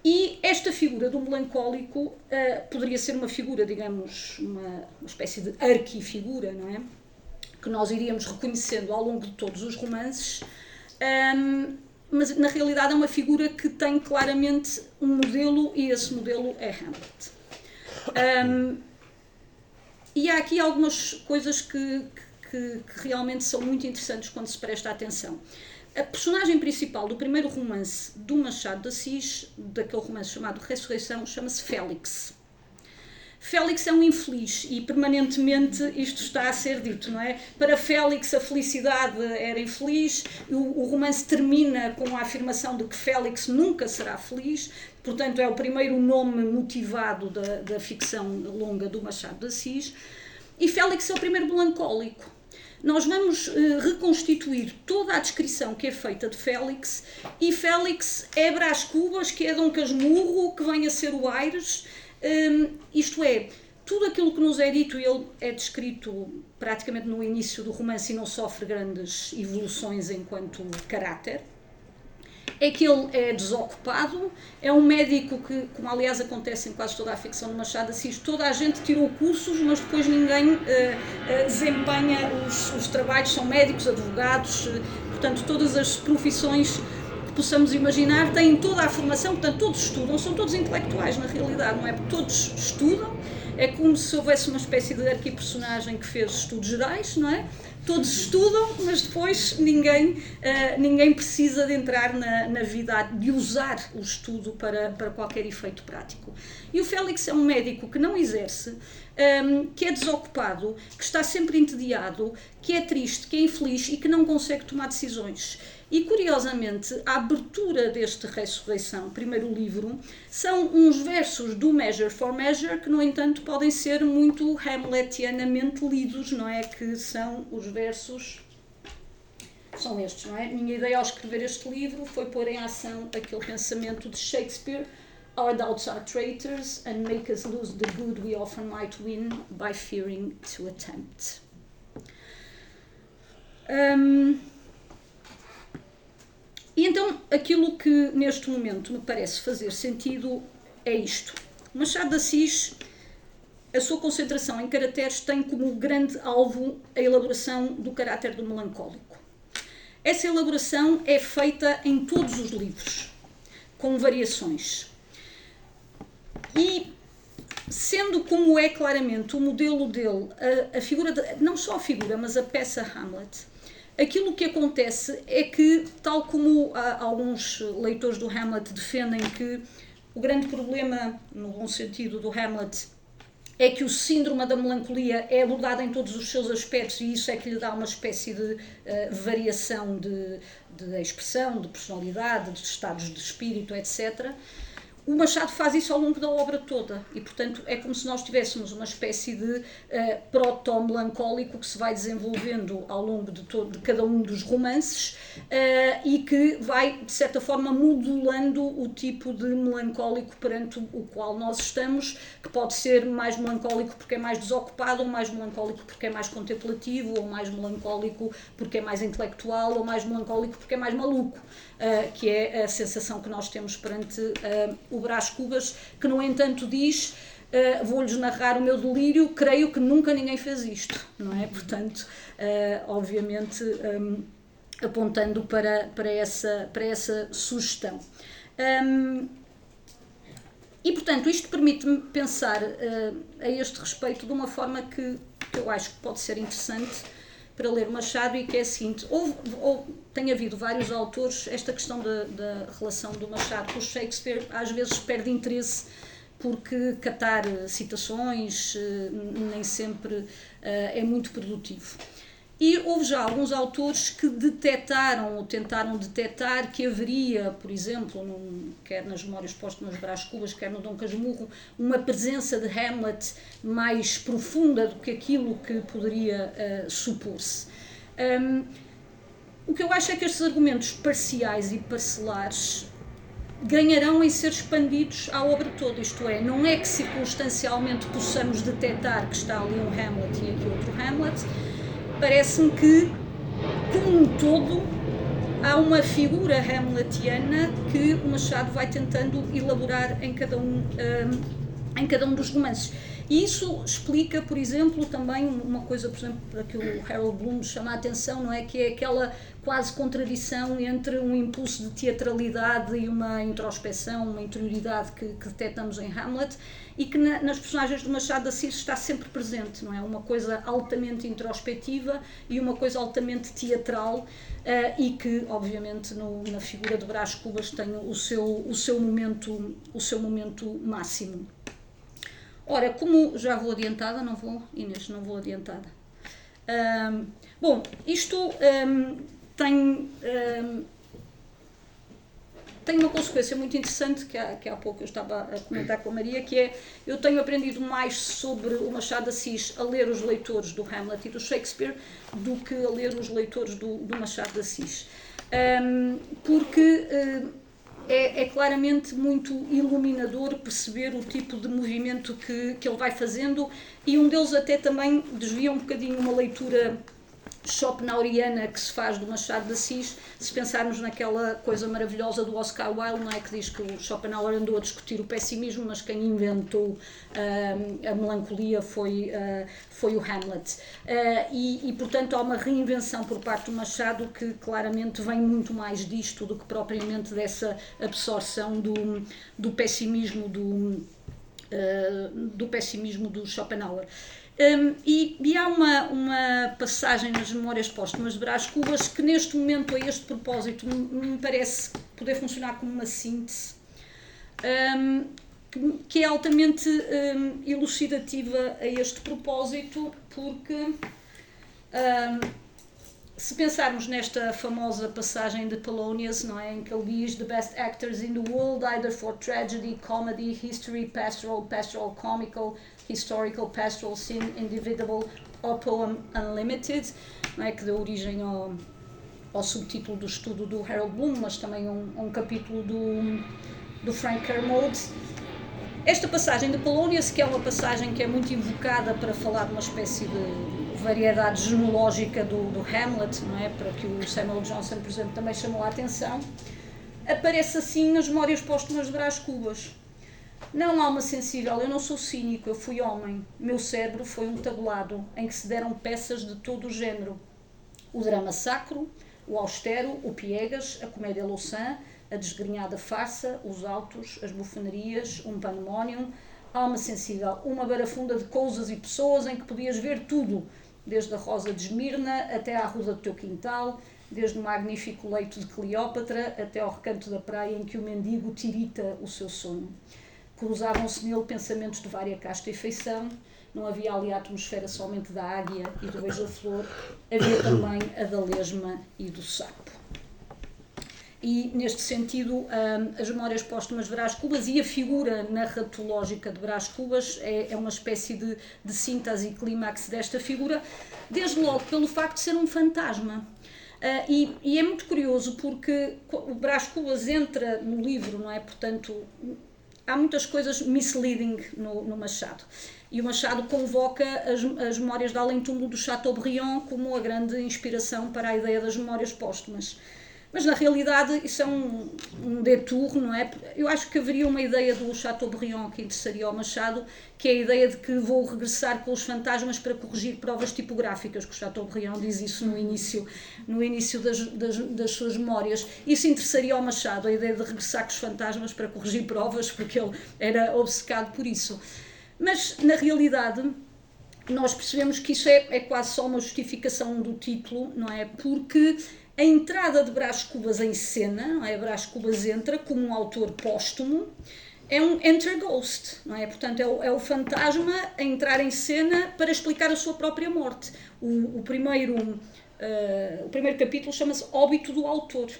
e esta figura do melancólico uh, poderia ser uma figura, digamos, uma, uma espécie de arquifigura, não é? Que nós iríamos reconhecendo ao longo de todos os romances. Um, mas na realidade é uma figura que tem claramente um modelo e esse modelo é Hamlet. Um, e há aqui algumas coisas que, que, que, realmente são muito interessantes quando se presta atenção. A personagem principal do primeiro romance do Machado de Assis, daquele romance chamado Ressurreição, chama-se Félix. Félix é um infeliz e permanentemente isto está a ser dito, não é? Para Félix a felicidade era infeliz, o, o romance termina com a afirmação de que Félix nunca será feliz, portanto é o primeiro nome motivado da, da ficção longa do Machado de Assis, e Félix é o primeiro melancólico. Nós vamos uh, reconstituir toda a descrição que é feita de Félix, e Félix é Brás Cubas, que é Dom Casmurro, que vem a ser o Aires, um, isto é, tudo aquilo que nos é dito, ele é descrito praticamente no início do romance e não sofre grandes evoluções enquanto caráter. É que ele é desocupado, é um médico que, como aliás acontece em quase toda a ficção de Machado Assis, toda a gente tirou cursos, mas depois ninguém uh, uh, desempenha os, os, trabalhos, são médicos, advogados, uh, portanto, todas as profissões possamos imaginar, têm toda a formação, portanto, todos estudam, são todos intelectuais na realidade, não é? Todos estudam, é como se houvesse uma espécie de arquipersonagem que fez estudos gerais, não é? Todos estudam, mas depois ninguém, uh, ninguém precisa de entrar na, na vida, de usar o estudo para, para qualquer efeito prático. E o Félix é um médico que não exerce, um, ehm, que é desocupado, que está sempre entediado, que é triste, que é infeliz e que não consegue tomar decisões. E curiosamente, a abertura deste Ressurreição, primeiro livro, são uns versos do Measure for Measure que, no entanto, podem ser muito hamletianamente lidos, não é? Que são os versos. São estes, não é? Minha ideia ao escrever este livro foi pôr em ação aquele pensamento de Shakespeare: Our doubts are traitors and make us lose the good we often might win by fearing to attempt. Um, e então aquilo que neste momento me parece fazer sentido é isto. Machado de Assis, a sua concentração em caracteres tem como grande alvo a elaboração do caráter do melancólico. Essa elaboração é feita em todos os livros, com variações. E sendo como é claramente o modelo dele, a, a figura, de, não só a figura, mas a peça Hamlet, aquilo que acontece é que, tal como alguns leitores do Hamlet defendem que o grande problema, no bom sentido, do Hamlet é que o síndrome da melancolia é abordado em todos os seus aspectos e isso é que lhe dá uma espécie de uh, variação de, de expressão, de personalidade, de estados de espírito, etc o Machado faz isso ao longo da obra toda e, portanto, é como se nós tivéssemos uma espécie de uh, proto-melancólico que se vai desenvolvendo ao longo de, todo, de cada um dos romances uh, e que vai, de certa forma, modulando o tipo de melancólico perante o qual nós estamos, que pode ser mais melancólico porque é mais desocupado, ou mais melancólico porque é mais contemplativo, ou mais melancólico porque é mais intelectual, ou mais melancólico porque é mais maluco uh, que é a sensação que nós temos perante uh, o Brás Cubas, que no entanto diz Uh, vou-lhes narrar o meu delírio, creio que nunca ninguém fez isto, não é? Portanto, obviamente, um, apontando para, para, essa, para essa sugestão. Um, e, portanto, isto permite-me pensar uh, a este respeito de uma forma que, que eu acho que pode ser interessante para ler Machado e que é a seguinte: houve, houve, tem havido vários autores, esta questão da, da relação do Machado com o Shakespeare às vezes perde interesse porque catar citações eh, nem sempre eh, é muito produtivo. E houve já alguns autores que detectaram ou tentaram detectar que haveria, por exemplo, num, quer nas Memórias Póstumas de Brás Cubas, quer no Dom Casmurro, uma presença de Hamlet mais profunda do que aquilo que poderia uh, supor-se. Um, o que eu acho é que estes argumentos parciais e parcelares ganharão em ser expandidos à obra toda, isto é, não é que circunstancialmente possamos detectar que está ali um Hamlet e aqui outro Hamlet, parece-me que, como um todo, há uma figura hamletiana que o Machado vai tentando elaborar em cada um, um, em cada um dos romances. E isso explica, por exemplo, também uma coisa, por exemplo, para que o Harold Bloom chama a atenção, não é? Que é aquela quase contradição entre um impulso de teatralidade e uma introspeção, uma interioridade que, que detectamos em Hamlet e que na, nas personagens do Machado de Assis está sempre presente, não é? Uma coisa altamente introspectiva e uma coisa altamente teatral uh, e que, obviamente, no, na figura de Brás Cubas tem o seu, o seu momento, o seu momento máximo. Ora, como já vou adiantada, não vou, Inês, não vou adiantada. Um, bom, isto um, tem, um, tem uma consequência muito interessante que há, que há pouco eu estava a comentar com a Maria, que é eu tenho aprendido mais sobre o Machado de Assis a ler os leitores do Hamlet e do Shakespeare do que a ler os leitores do, do Machado de Assis. porque é, é, claramente muito iluminador perceber o tipo de movimento que, que ele vai fazendo e um deles até também desvia um bocadinho uma leitura Schopenhaueriana que se faz do Machado de Assis, se pensarmos naquela coisa maravilhosa do Oscar Wilde, não é? que diz que o Schopenhauer andou a discutir o pessimismo, mas quem inventou uh, a melancolia foi, uh, foi o Hamlet. Uh, e, e, portanto, há uma reinvenção por parte do Machado que claramente vem muito mais disto do que propriamente dessa absorção do, do pessimismo do, do pessimismo do Schopenhauer. Um, e, e, há uma, uma passagem nas Memórias Póstumas de Brás Cubas que, neste momento, a este propósito, me, me parece poder funcionar como uma síntese, um, que, é altamente um, elucidativa a este propósito, porque se pensarmos nesta famosa passagem de Polonius, não é, em que ele diz the best actors in the world, either for tragedy, comedy, history, pastoral, pastoral, comical, historical, pastoral, scene, individual or poem unlimited, não é, que deu origem ao, ao subtítulo do estudo do Harold Bloom, mas também um, um capítulo do, do Frank Kermode. Esta passagem de Polonius, que é uma passagem que é muito invocada para falar de uma espécie de variedade genológica do, do, Hamlet, não é? para que o Samuel Johnson, por exemplo, também chamou a atenção, aparece assim nas memórias póstumas de Brás Cubas. Não, alma sensível, eu não sou cínico, eu fui homem. Meu cérebro foi um tabulado em que se deram peças de todo o género. O drama sacro, o austero, o piegas, a comédia louçã, a desgrenhada farsa, os autos, as bufanerias, um pandemónio, alma sensível, uma barafunda de coisas e pessoas em que podias ver tudo, desde a rosa de Esmirna até à ruda do teu quintal, desde o magnífico leito de Cleópatra até ao recanto da praia em que o mendigo tirita o seu sono. Cruzavam-se nele pensamentos de vária casta e feição, não havia ali a atmosfera somente da águia e do beija-flor, havia também a da lesma e do sapo. E, neste sentido, hum, as memórias póstumas de Brás Cubas e a figura narratológica de Brás Cubas é, é uma espécie de, de síntese e clímax desta figura, desde logo pelo facto de ser um fantasma. Uh, e, e, é muito curioso porque o Brás Cubas entra no livro, não é? Portanto, há muitas coisas misleading no, no Machado. E o Machado convoca as, as memórias de Além-Túmulo do Chateaubriand como a grande inspiração para a ideia das memórias póstumas. Mas na realidade isso é um, um detour, não é? Eu acho que haveria uma ideia do Chateaubriand que interessaria ao Machado, que é a ideia de que vou regressar com os fantasmas para corrigir provas tipográficas, que o Chateaubriand diz isso no início, no início das, das, das suas memórias. Isso interessaria ao Machado, a ideia de regressar com os fantasmas para corrigir provas, porque ele era obcecado por isso. Mas na realidade nós percebemos que isso é, é quase só uma justificação do título, não é? Porque a entrada de Brás Cubas em cena, não é? Brás Cubas entra como um autor póstumo, é um enter ghost, não é? Portanto, é o, é o, fantasma a entrar em cena para explicar a sua própria morte. O, o primeiro, uh, o primeiro capítulo chama-se Óbito do Autor.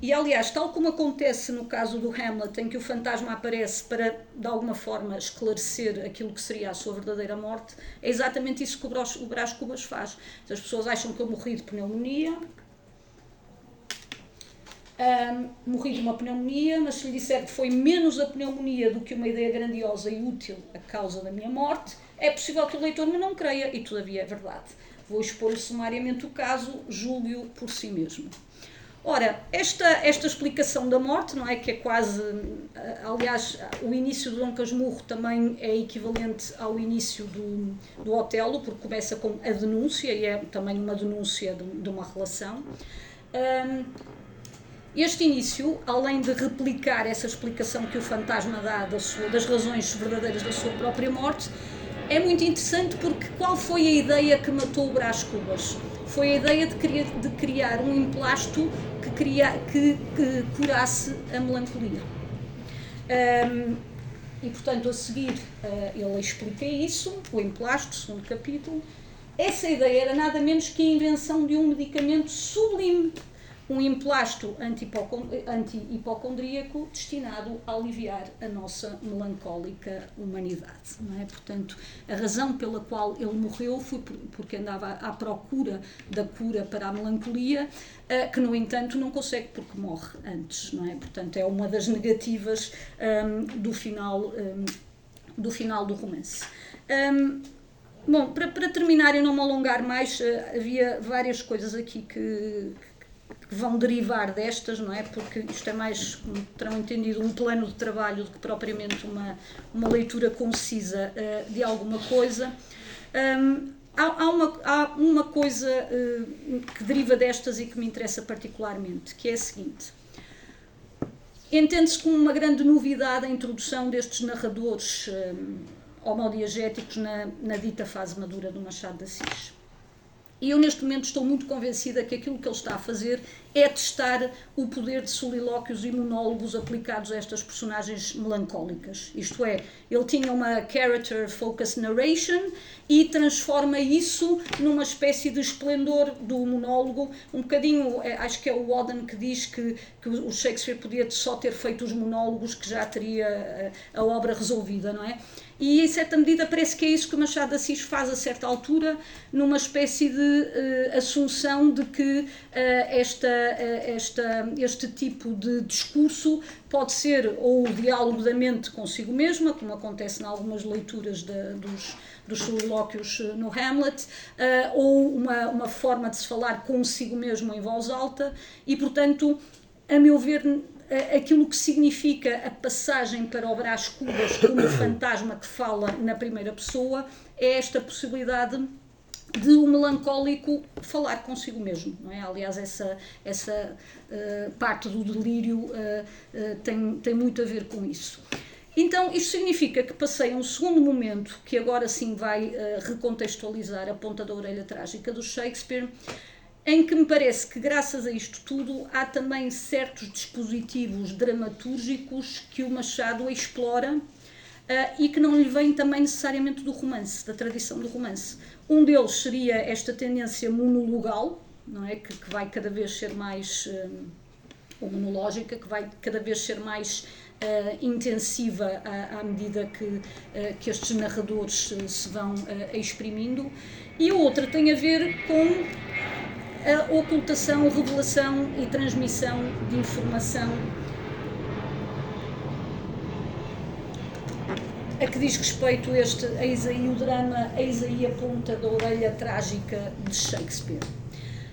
E, aliás, tal como acontece no caso do Hamlet, em que o fantasma aparece para, de alguma forma, esclarecer aquilo que seria a sua verdadeira morte, é exatamente isso que o Brás Cubas faz. As pessoas acham que eu morri de pneumonia, um, morri de uma pneumonia, mas se lhe disser que foi menos a pneumonia do que uma ideia grandiosa e útil a causa da minha morte, é possível que o leitor me não creia, e todavia é verdade. Vou expor sumariamente o caso, julgue-o por si mesmo. Ora, esta, esta explicação da morte, não é? Que é quase. Aliás, o início do Dom Casmurro também é equivalente ao início do, do Otelo, porque começa com a denúncia e é também uma denúncia de, de uma relação. Um, este início, além de replicar essa explicação que o fantasma dá da sua, das razões verdadeiras da sua própria morte, é muito interessante porque qual foi a ideia que matou o Brás Cubas? Foi a ideia de criar, de criar um emplasto que, cria, que, que curasse a melancolia. Um, e portanto, a seguir, uh, ele explica isso, o emplasto, segundo capítulo. Essa ideia era nada menos que a invenção de um medicamento sublime um emplasto anti-hipocondríaco destinado a aliviar a nossa melancólica humanidade. Não é? Portanto, a razão pela qual ele morreu foi porque andava à procura da cura para a melancolia, eh, que, no entanto, não consegue porque morre antes. Não é? Portanto, é uma das negativas um, do, final, um, do final do romance. Um, Bom, para, para terminar e não me alongar mais, uh, havia várias coisas aqui que vão derivar destas, não é? Porque isto é mais, como terão entendido, um plano de trabalho do que propriamente uma, uma leitura concisa uh, de alguma coisa. Um, há, há, uma, há uma coisa uh, que deriva destas e que me interessa particularmente, que é a seguinte. Entende-se como uma grande novidade a introdução destes narradores um, homodiegéticos na, na dita fase madura do Machado de Assis. E eu, neste momento, estou muito convencida que aquilo que ele está a fazer é testar o poder de solilóquios e monólogos aplicados a estas personagens melancólicas. Isto é, ele tinha uma character focused narration e transforma isso numa espécie de esplendor do monólogo. Um bocadinho, é, acho que é o Auden que diz que, que o Shakespeare podia só ter feito os monólogos que já teria a, eh, a obra resolvida, não é? E, em certa medida, parece que é isso que o Machado de Assis faz a certa altura, numa espécie de uh, assunção de que uh, esta, esta, este tipo de discurso. Pode ser ou o diálogo da mente consigo mesma, como acontece em algumas leituras de, dos, dos solilóquios no Hamlet, ou uma, uma forma de se falar consigo mesmo em voz alta, e, portanto, a meu ver, aquilo que significa a passagem para o Brás Cubas como fantasma que fala na primeira pessoa é esta possibilidade de um melancólico falar consigo mesmo, não é? Aliás, essa, essa uh, parte do delírio uh, uh, tem, tem muito a ver com isso. Então, isto significa que passei a um segundo momento, que agora sim vai recontextualizar a ponta da orelha trágica do Shakespeare, em que me parece que, graças a isto tudo, há também certos dispositivos dramatúrgicos que o Machado explora uh, e que não lhe vêm também necessariamente do romance, da tradição do romance. Um deles seria esta tendência monologal, não é? que, que vai cada vez ser mais. Uh, ou monológica, que vai cada vez ser mais uh, intensiva à, à, medida que, uh, que estes narradores se vão exprimindo. E a outra tem a ver com a ocultação, revelação e transmissão de informação a que diz respeito este, eis aí o drama, eis aí a ponta da orelha trágica de Shakespeare.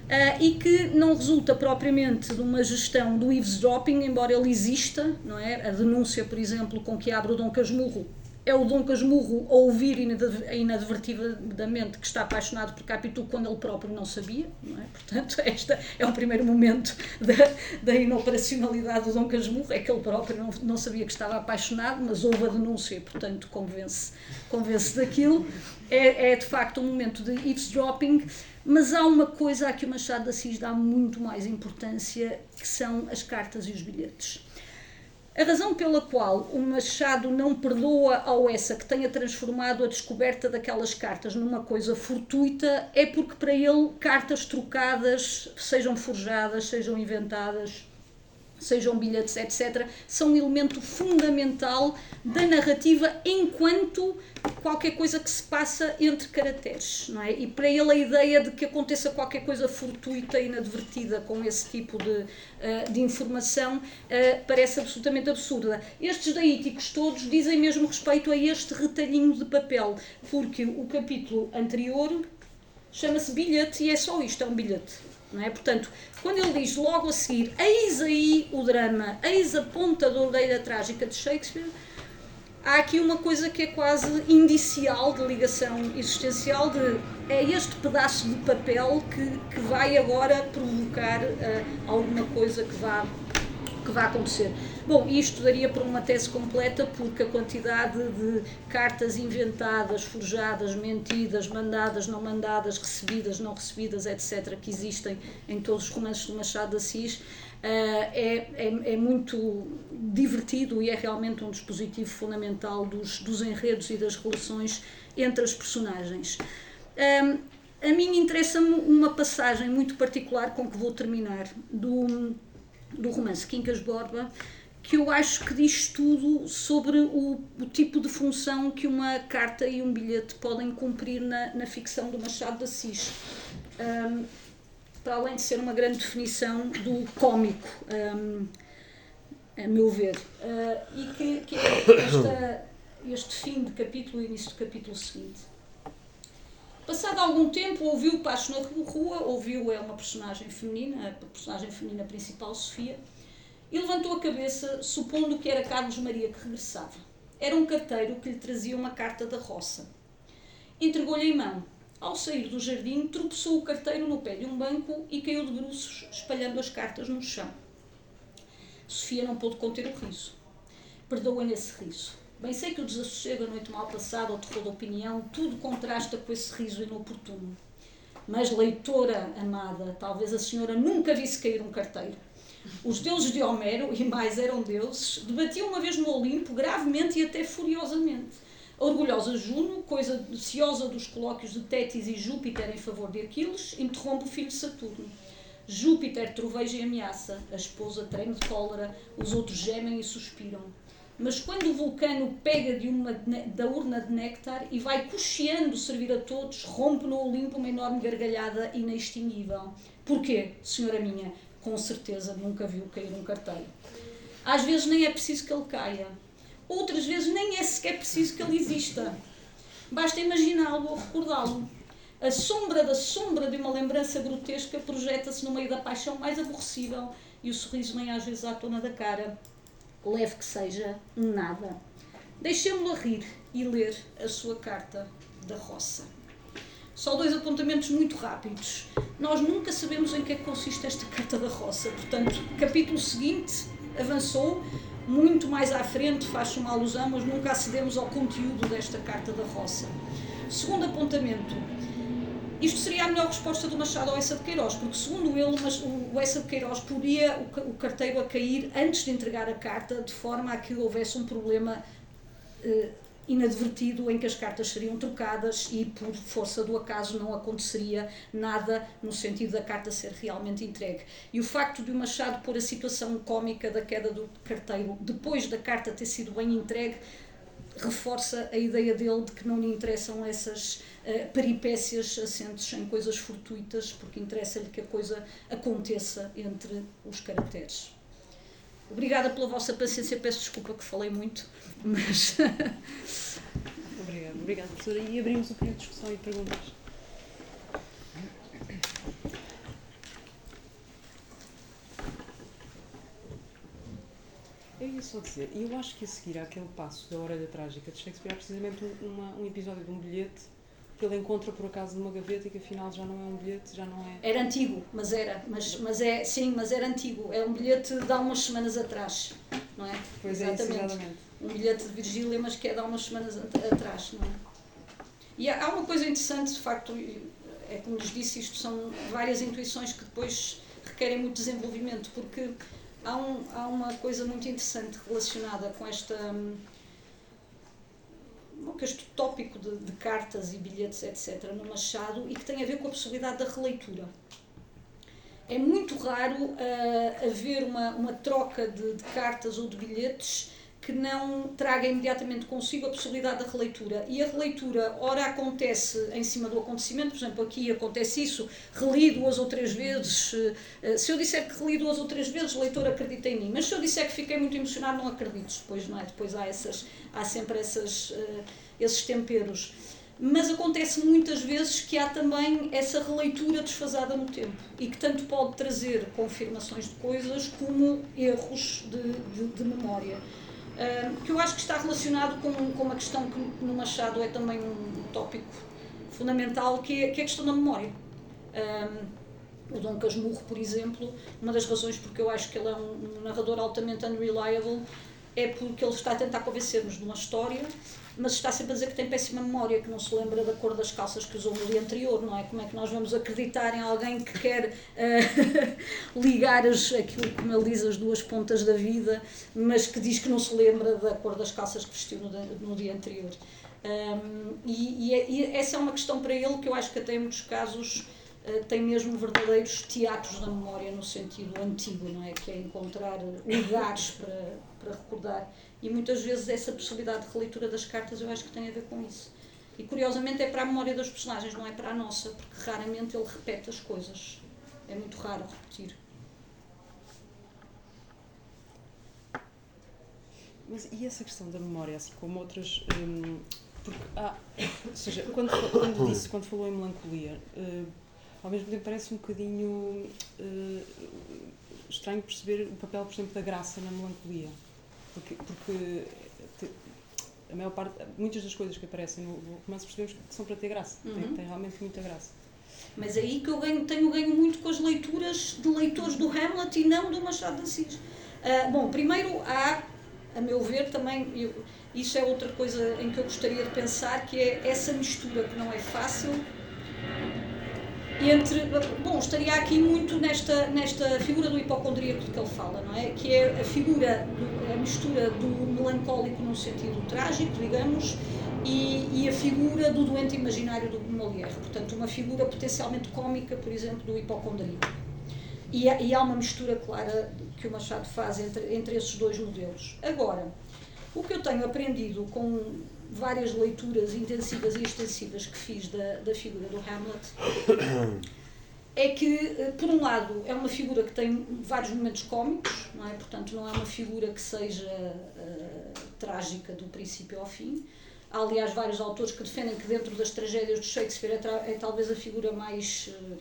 Uh, e que não resulta propriamente de uma gestão do eavesdropping, embora ele exista, não é? A denúncia, por exemplo, com que abre o Dom Casmurro é o Dom Casmurro a ouvir inadvertidamente que está apaixonado por Capitu quando ele próprio não sabia, não é? Portanto, este é o primeiro momento da, da inoperacionalidade do Dom Casmurro, é que ele próprio não, não sabia que estava apaixonado, mas houve a denúncia e, portanto, convence, convence daquilo. É, é de facto um momento de eavesdropping, mas há uma coisa a que o Machado de Assis dá muito mais importância, que são as cartas e os bilhetes. A razão pela qual o Machado não perdoa ao Essa que tenha transformado a descoberta daquelas cartas numa coisa fortuita é porque para ele cartas trocadas, sejam forjadas, sejam inventadas, sejam bilhetes, etc., são um elemento fundamental da narrativa enquanto qualquer coisa que se passa entre caracteres, não é? E para ele a ideia de que aconteça qualquer coisa fortuita e inadvertida com esse tipo de, uh, de informação uh, parece absolutamente absurda. Estes daíticos todos dizem mesmo respeito a este retalhinho de papel, porque o capítulo anterior chama-se bilhete e é só isto, é um bilhete. Não é? Portanto, quando ele diz logo a seguir, eis aí o drama, eis a ponta da orelha trágica de Shakespeare, há aqui uma coisa que é quase indicial de ligação existencial de é este pedaço de papel que, que vai agora provocar uh, alguma coisa que vá que vai acontecer. Bom, isto daria para uma tese completa, porque a quantidade de cartas inventadas, forjadas, mentidas, mandadas, não mandadas, recebidas, não recebidas, etc., que existem em todos os romances do Machado de Assis, Uh, é, é, é, muito divertido e é realmente um dispositivo fundamental dos, dos enredos e das relações entre as personagens. Um, a mim interessa-me uma passagem muito particular com que vou terminar, do, do romance Quincas Borba, que eu acho que diz tudo sobre o, o, tipo de função que uma carta e um bilhete podem cumprir na, na ficção do Machado de Assis. Um, para além de ser uma grande definição do cómico, um, a meu ver. Uh, e que, que é esta, este fim de capítulo e início do capítulo seguinte. Passado algum tempo, ouviu Pacho na rua, ouviu é uma personagem feminina, a personagem feminina principal, Sofia, e levantou a cabeça, supondo que era Carlos Maria que regressava. Era um carteiro que lhe trazia uma carta da roça. Entregou-lhe em mão. Ao sair do jardim, tropeçou o carteiro no pé de um banco e caiu de bruços, espalhando as cartas no chão. Sofia não pôde conter o riso. Perdoa-lhe esse riso. Bem sei que o desassossego, a noite mal passada, o terror da opinião, tudo contrasta com esse riso inoportuno. Mas, leitora amada, talvez a senhora nunca visse cair um carteiro. Os deuses de Homero, e mais eram deuses, debatiam uma vez no Olimpo, gravemente e até furiosamente. A orgulhosa Juno, coisa ciosa dos colóquios de Tétis e Júpiter em favor de Aquiles, interrompe o filho de Saturno. Júpiter troveja e ameaça, a esposa treme de cólera, os outros gemem e suspiram. Mas quando o vulcano pega de uma, da urna de néctar e vai cocheando servir a todos, rompe no Olimpo uma enorme gargalhada inextinguível. Porquê, senhora minha? Com certeza nunca viu cair um carteiro. Às vezes nem é preciso que ele caia. Outras vezes nem é sequer preciso que ele exista. Basta imaginá-lo ou recordá-lo. A sombra da sombra de uma lembrança grotesca projeta-se no meio da paixão mais aborrecível e o sorriso nem às vezes à tona da cara leve que seja, nada. Deixemos-la rir e ler a sua carta da roça. Só dois apontamentos muito rápidos. Nós nunca sabemos em que é que consiste esta carta da roça. Portanto, capítulo seguinte avançou. muito mais à frente faz uma alusão, mas nunca acedemos ao conteúdo desta Carta da Roça. Segundo apontamento, isto seria a melhor resposta do Machado ao Essa de Queiroz, porque segundo ele, o Essa de Queiroz podia o carteiro a cair antes de entregar a carta, de forma a que houvesse um problema eh, inadvertido em que as cartas seriam trocadas e por força do acaso não aconteceria nada no sentido da carta ser realmente entregue. E o facto de o Machado pôr a situação cômica da queda do carteiro depois da carta ter sido bem entregue reforça a ideia dele de que não lhe interessam essas uh, peripécias assentes em coisas fortuitas, porque interessa-lhe que a coisa aconteça entre os caracteres. Obrigada pela vossa paciência, peço desculpa que falei muito, mas. Obrigada, obrigada, professora. E abrimos o período de discussão e perguntas. Eu ia só dizer, eu acho que a seguir àquele passo da Orelha Trágica de Shakespeare há precisamente uma, um episódio de um bilhete que ele encontra por acaso numa gaveta e que afinal já não é um bilhete, já não é. Era antigo, mas era, mas, mas é, sim, mas era antigo. É um bilhete de há umas semanas atrás, não é? Pois é, exatamente. É, exatamente. Um bilhete de Virgília, mas que é de há umas semanas atrás, não é? E há uma coisa interessante, de facto, é como lhes disse, isto são várias intuições que depois requerem muito desenvolvimento, porque há, um, há uma coisa muito interessante relacionada com esta hum, este tópico de, de, cartas e bilhetes, etc., no Machado e que tem a ver com a possibilidade da releitura. É muito raro uh, haver uma, uma troca de, de cartas ou de bilhetes que não traga imediatamente consigo a possibilidade da releitura. E a releitura, ora acontece em cima do acontecimento, por exemplo, aqui acontece isso, reli duas ou três vezes. Eh, se eu disser que reli duas ou três vezes, o leitor acredita em mim. Mas se eu disser que fiquei muito emocionado, não acredito depois, não é? Depois há, essas, há sempre essas, eh, esses temperos. Mas acontece muitas vezes que há também essa releitura desfasada no tempo e que tanto pode trazer confirmações de coisas como erros de, de, de memória que eu acho que está relacionado com, com uma questão que no Machado é também um tópico fundamental, que é, que é a questão da memória. Um, o Dom Casmurro, por exemplo, uma das razões porque eu acho que ele é um, um narrador altamente unreliable é porque ele está a tentar convencer-nos de uma história mas está sempre a dizer que tem péssima memória, que não se lembra da cor das calças que usou no dia anterior, não é? Como é que nós vamos acreditar em alguém que quer uh, ligar as, aquilo, como ele diz, as duas pontas da vida, mas que diz que não se lembra da cor das calças que vestiu no, no dia anterior. Um, e, e, é, e, essa é uma questão para ele que eu acho que até em muitos casos tem mesmo verdadeiros teatros da memória no sentido antigo, não é? Que é encontrar lugares para, para recordar. E muitas vezes essa possibilidade de releitura das cartas eu acho que tem a ver com isso. E curiosamente é para a memória dos personagens, não é para a nossa, porque raramente ele repete as coisas. É muito raro repetir. Mas e essa questão da memória, assim como outras. Hum, porque há, ou seja, quando, quando disse, quando falou em melancolia, uh, ao mesmo tempo parece um bocadinho uh, estranho perceber o papel, por exemplo, da graça na melancolia. Porque, porque a maior parte, muitas das coisas que aparecem no romance percebemos que são para ter graça, uhum. tem, tem, realmente muita graça. Mas aí que eu ganho, tenho ganho muito com as leituras de leitores do Hamlet e não do Machado de Assis. Uh, bom, primeiro há, a meu ver, também, eu, isso é outra coisa em que eu gostaria de pensar, que é essa mistura que não é fácil entre. Bom, estaria aqui muito nesta, nesta figura do hipocondríaco de que ele fala, não é? Que é a figura, do, a mistura do melancólico num sentido trágico, digamos, e, e, a figura do doente imaginário do Molière. Portanto, uma figura potencialmente cômica, por exemplo, do hipocondríaco. E, e há uma mistura clara que o Machado faz entre, entre esses dois modelos. Agora, o que eu tenho aprendido com várias leituras intensivas e extensivas que fiz da, da figura do Hamlet é que, eh, por um lado, é uma figura que tem vários momentos cómicos, não é? portanto, não é uma figura que seja uh, trágica do princípio ao fim. Há, aliás, vários autores que defendem que, dentro das tragédias de Shakespeare, é, é talvez a figura mais uh,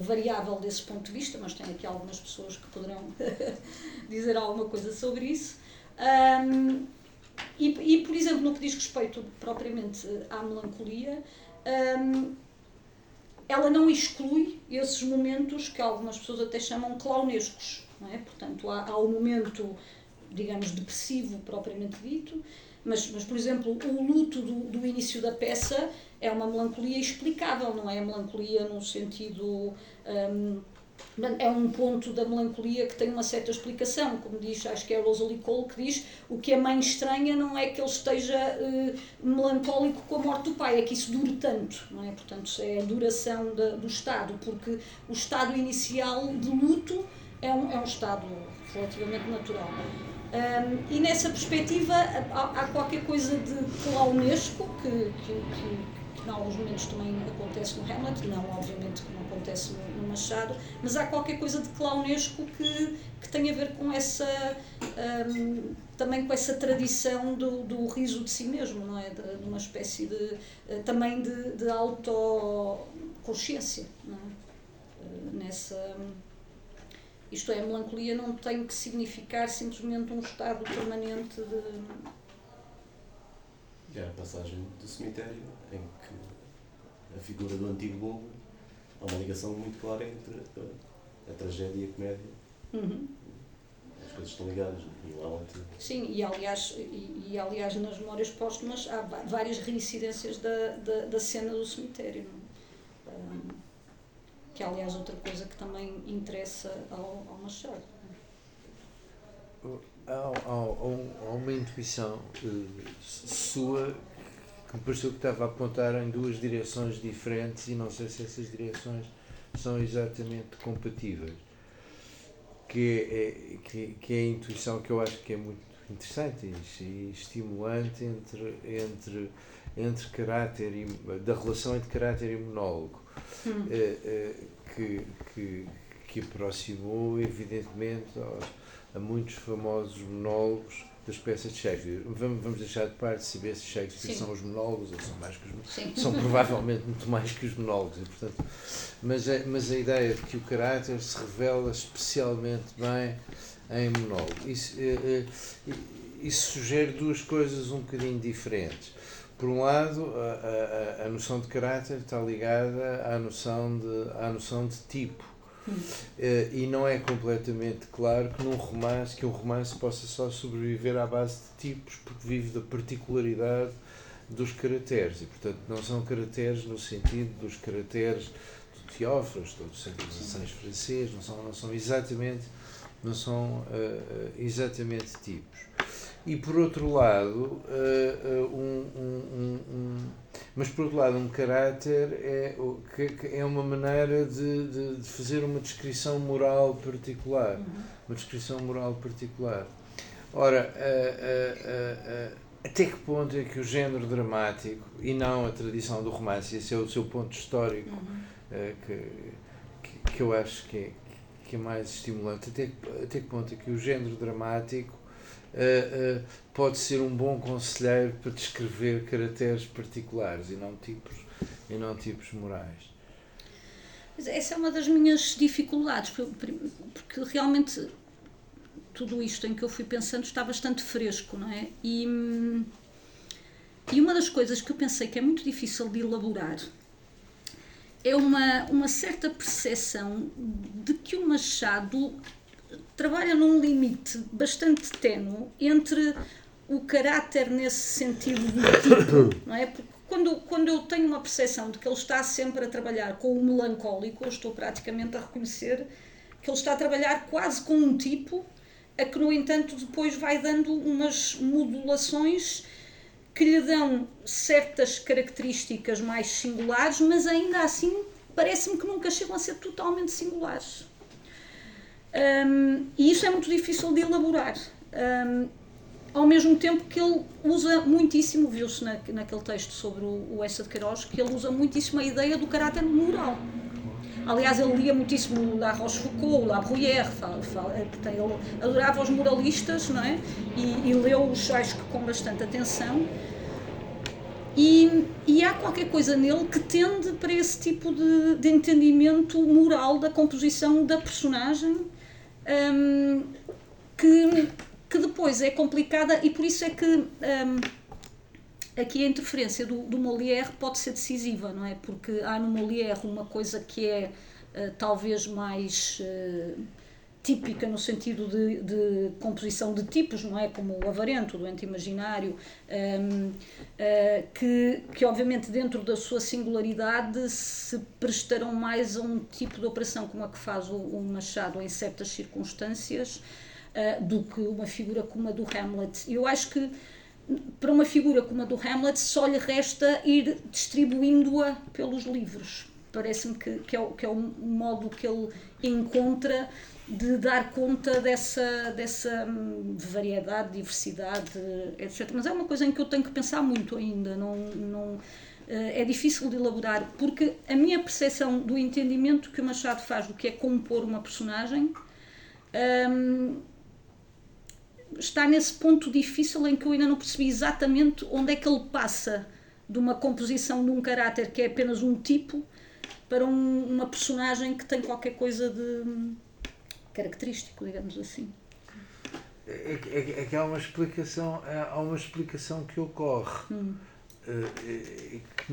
variável desse ponto de vista, mas tem aqui algumas pessoas que poderão dizer alguma coisa sobre isso. Um, e, e, por exemplo, no que diz respeito propriamente à melancolia, um, ela não exclui esses momentos que algumas pessoas até chamam clownescos. Não é? Portanto, há, há o momento digamos, depressivo propriamente dito, mas, mas por exemplo, o luto do, do início da peça é uma melancolia explicável, não é? A melancolia no sentido. Um, é um ponto da melancolia que tem uma certa explicação, como diz, acho que é Rosalie Cole que diz o que a mãe estranha não é que ele esteja uh, melancólico com a morte do pai, é que isso dure tanto, não é? Portanto, é a duração de, do estado, porque o estado inicial de luto é um, é um estado relativamente natural. Um, e nessa perspectiva há, há, qualquer coisa de clownesco que, que, que, que em alguns momentos também acontece no Hamlet, não obviamente que não acontece no, no Machado, mas há qualquer coisa de clownesco que, que tem a ver com essa um, também com essa tradição do, do riso de si mesmo, não é? De, de uma espécie de eh, também de, de autoconsciência, não é? Eh, nessa isto é, a melancolia não tem que significar simplesmente um estado permanente de. E a passagem do cemitério, em que a figura do antigo lobo há uma ligação muito clara entre a, a tragédia e a comédia. Uhum. As coisas estão ligadas, e Hamlet. Sim, e aliás, e, e, aliás nas memórias póstumas há várias reincidências da, da, da cena do cemitério. Um, que é aliás outra coisa que também interessa ao, ao Machado. Há, há, há uma intuição uh, sua que me pareceu que estava a apontar em duas direções diferentes e não sei se essas direções são exatamente compatíveis. Que é, que, que é a intuição que eu acho que é muito interessante e estimulante entre, entre, entre caráter e, da relação entre caráter e monólogo hum. que, que, que aproximou, evidentemente, aos, a muitos famosos monólogos das peças de Shakespeare. Vamos, vamos deixar de parte de saber se Shakespeare Sim. são os monólogos ou são mais que os Sim. São provavelmente muito mais que os monólogos. E, portanto, mas, a, mas a ideia de que o caráter se revela especialmente bem em monólogo. Isso, isso sugere duas coisas um bocadinho diferentes. Por um lado, a, a, a noção de caráter está ligada à noção de, à noção de tipo. Uh, e não é completamente claro que num romance que um romance possa só sobreviver à base de tipos porque vive da particularidade dos caracteres. E portanto não são caracteres no sentido dos caracteres do Teófras, do século XVI francês, não são, não são exatamente não são uh, exatamente tipos e por outro lado uh, um, um, um, mas por outro lado um caráter é que, é uma maneira de, de, de, fazer uma descrição moral particular uhum. uma descrição moral particular ora uh, até que ponto é que o género dramático e não a tradição do romance esse é o seu ponto histórico uhum. que, que, que eu acho que é, que é mais estimulante até, até que ponto é que o género dramático uh, pode ser um bom conselheiro para descrever caracteres particulares e não tipos, e não tipos morais. Essa é uma das minhas dificuldades, porque realmente tudo isto em que eu fui pensando está bastante fresco, não é? E, e uma das coisas que eu pensei que é muito difícil de elaborar é uma, uma certa percepção de que o Machado trabalha num limite bastante tenue entre o caráter nesse sentido do tipo, não é? Porque quando, quando eu tenho uma percepção de que ele está sempre a trabalhar com o melancólico, eu estou praticamente a reconhecer que ele está a trabalhar quase com um tipo, a que, no entanto, depois vai dando umas modulações que lhe dão certas características mais singulares, mas ainda assim parece-me que nunca chegam a ser totalmente singulares. Um, e isso é muito difícil de elaborar. Um, ao mesmo tempo que ele usa muitíssimo, viu-se na, naquele texto sobre o, o Essa de Queiroz, que ele usa muitíssimo a ideia do caráter moral. Aliás, ele lia muitíssimo La Rochefoucauld, La Bruyère, fala, fala, ele adorava os moralistas, não é? E, e leu-os, acho que com bastante atenção. E, e, há qualquer coisa nele que tende para esse tipo de, de entendimento moral da composição da personagem um, que, que depois é complicada e por isso é que um, aqui a interferência do, do Molière pode ser decisiva, não é? Porque há no Molière uma coisa que é uh, talvez mais uh, típica no sentido de, de, composição de tipos, não é? Como o avarento, o doente imaginário, um, uh, que, que obviamente dentro da sua singularidade se prestarão mais a um tipo de operação como a que faz o, o Machado em certas circunstâncias uh, do que uma figura como a do Hamlet. Eu acho que para uma figura como a do Hamlet só lhe resta ir distribuindo-a pelos livros. Parece-me que, que, é, que é o modo que ele encontra de dar conta dessa, dessa hum, variedade, diversidade, etc. Mas é uma coisa em que eu tenho que pensar muito ainda. Não, não, eh, é difícil de elaborar, porque a minha percepção do entendimento que o Machado faz do que é compor uma personagem um, está nesse ponto difícil em que eu ainda não percebi exatamente onde é que ele passa de uma composição de um caráter que é apenas um tipo para um, uma personagem que tem qualquer coisa de hum, característico, digamos assim. É, é, é, que há uma explicação, há uma explicação que ocorre. Hum. Uh, que,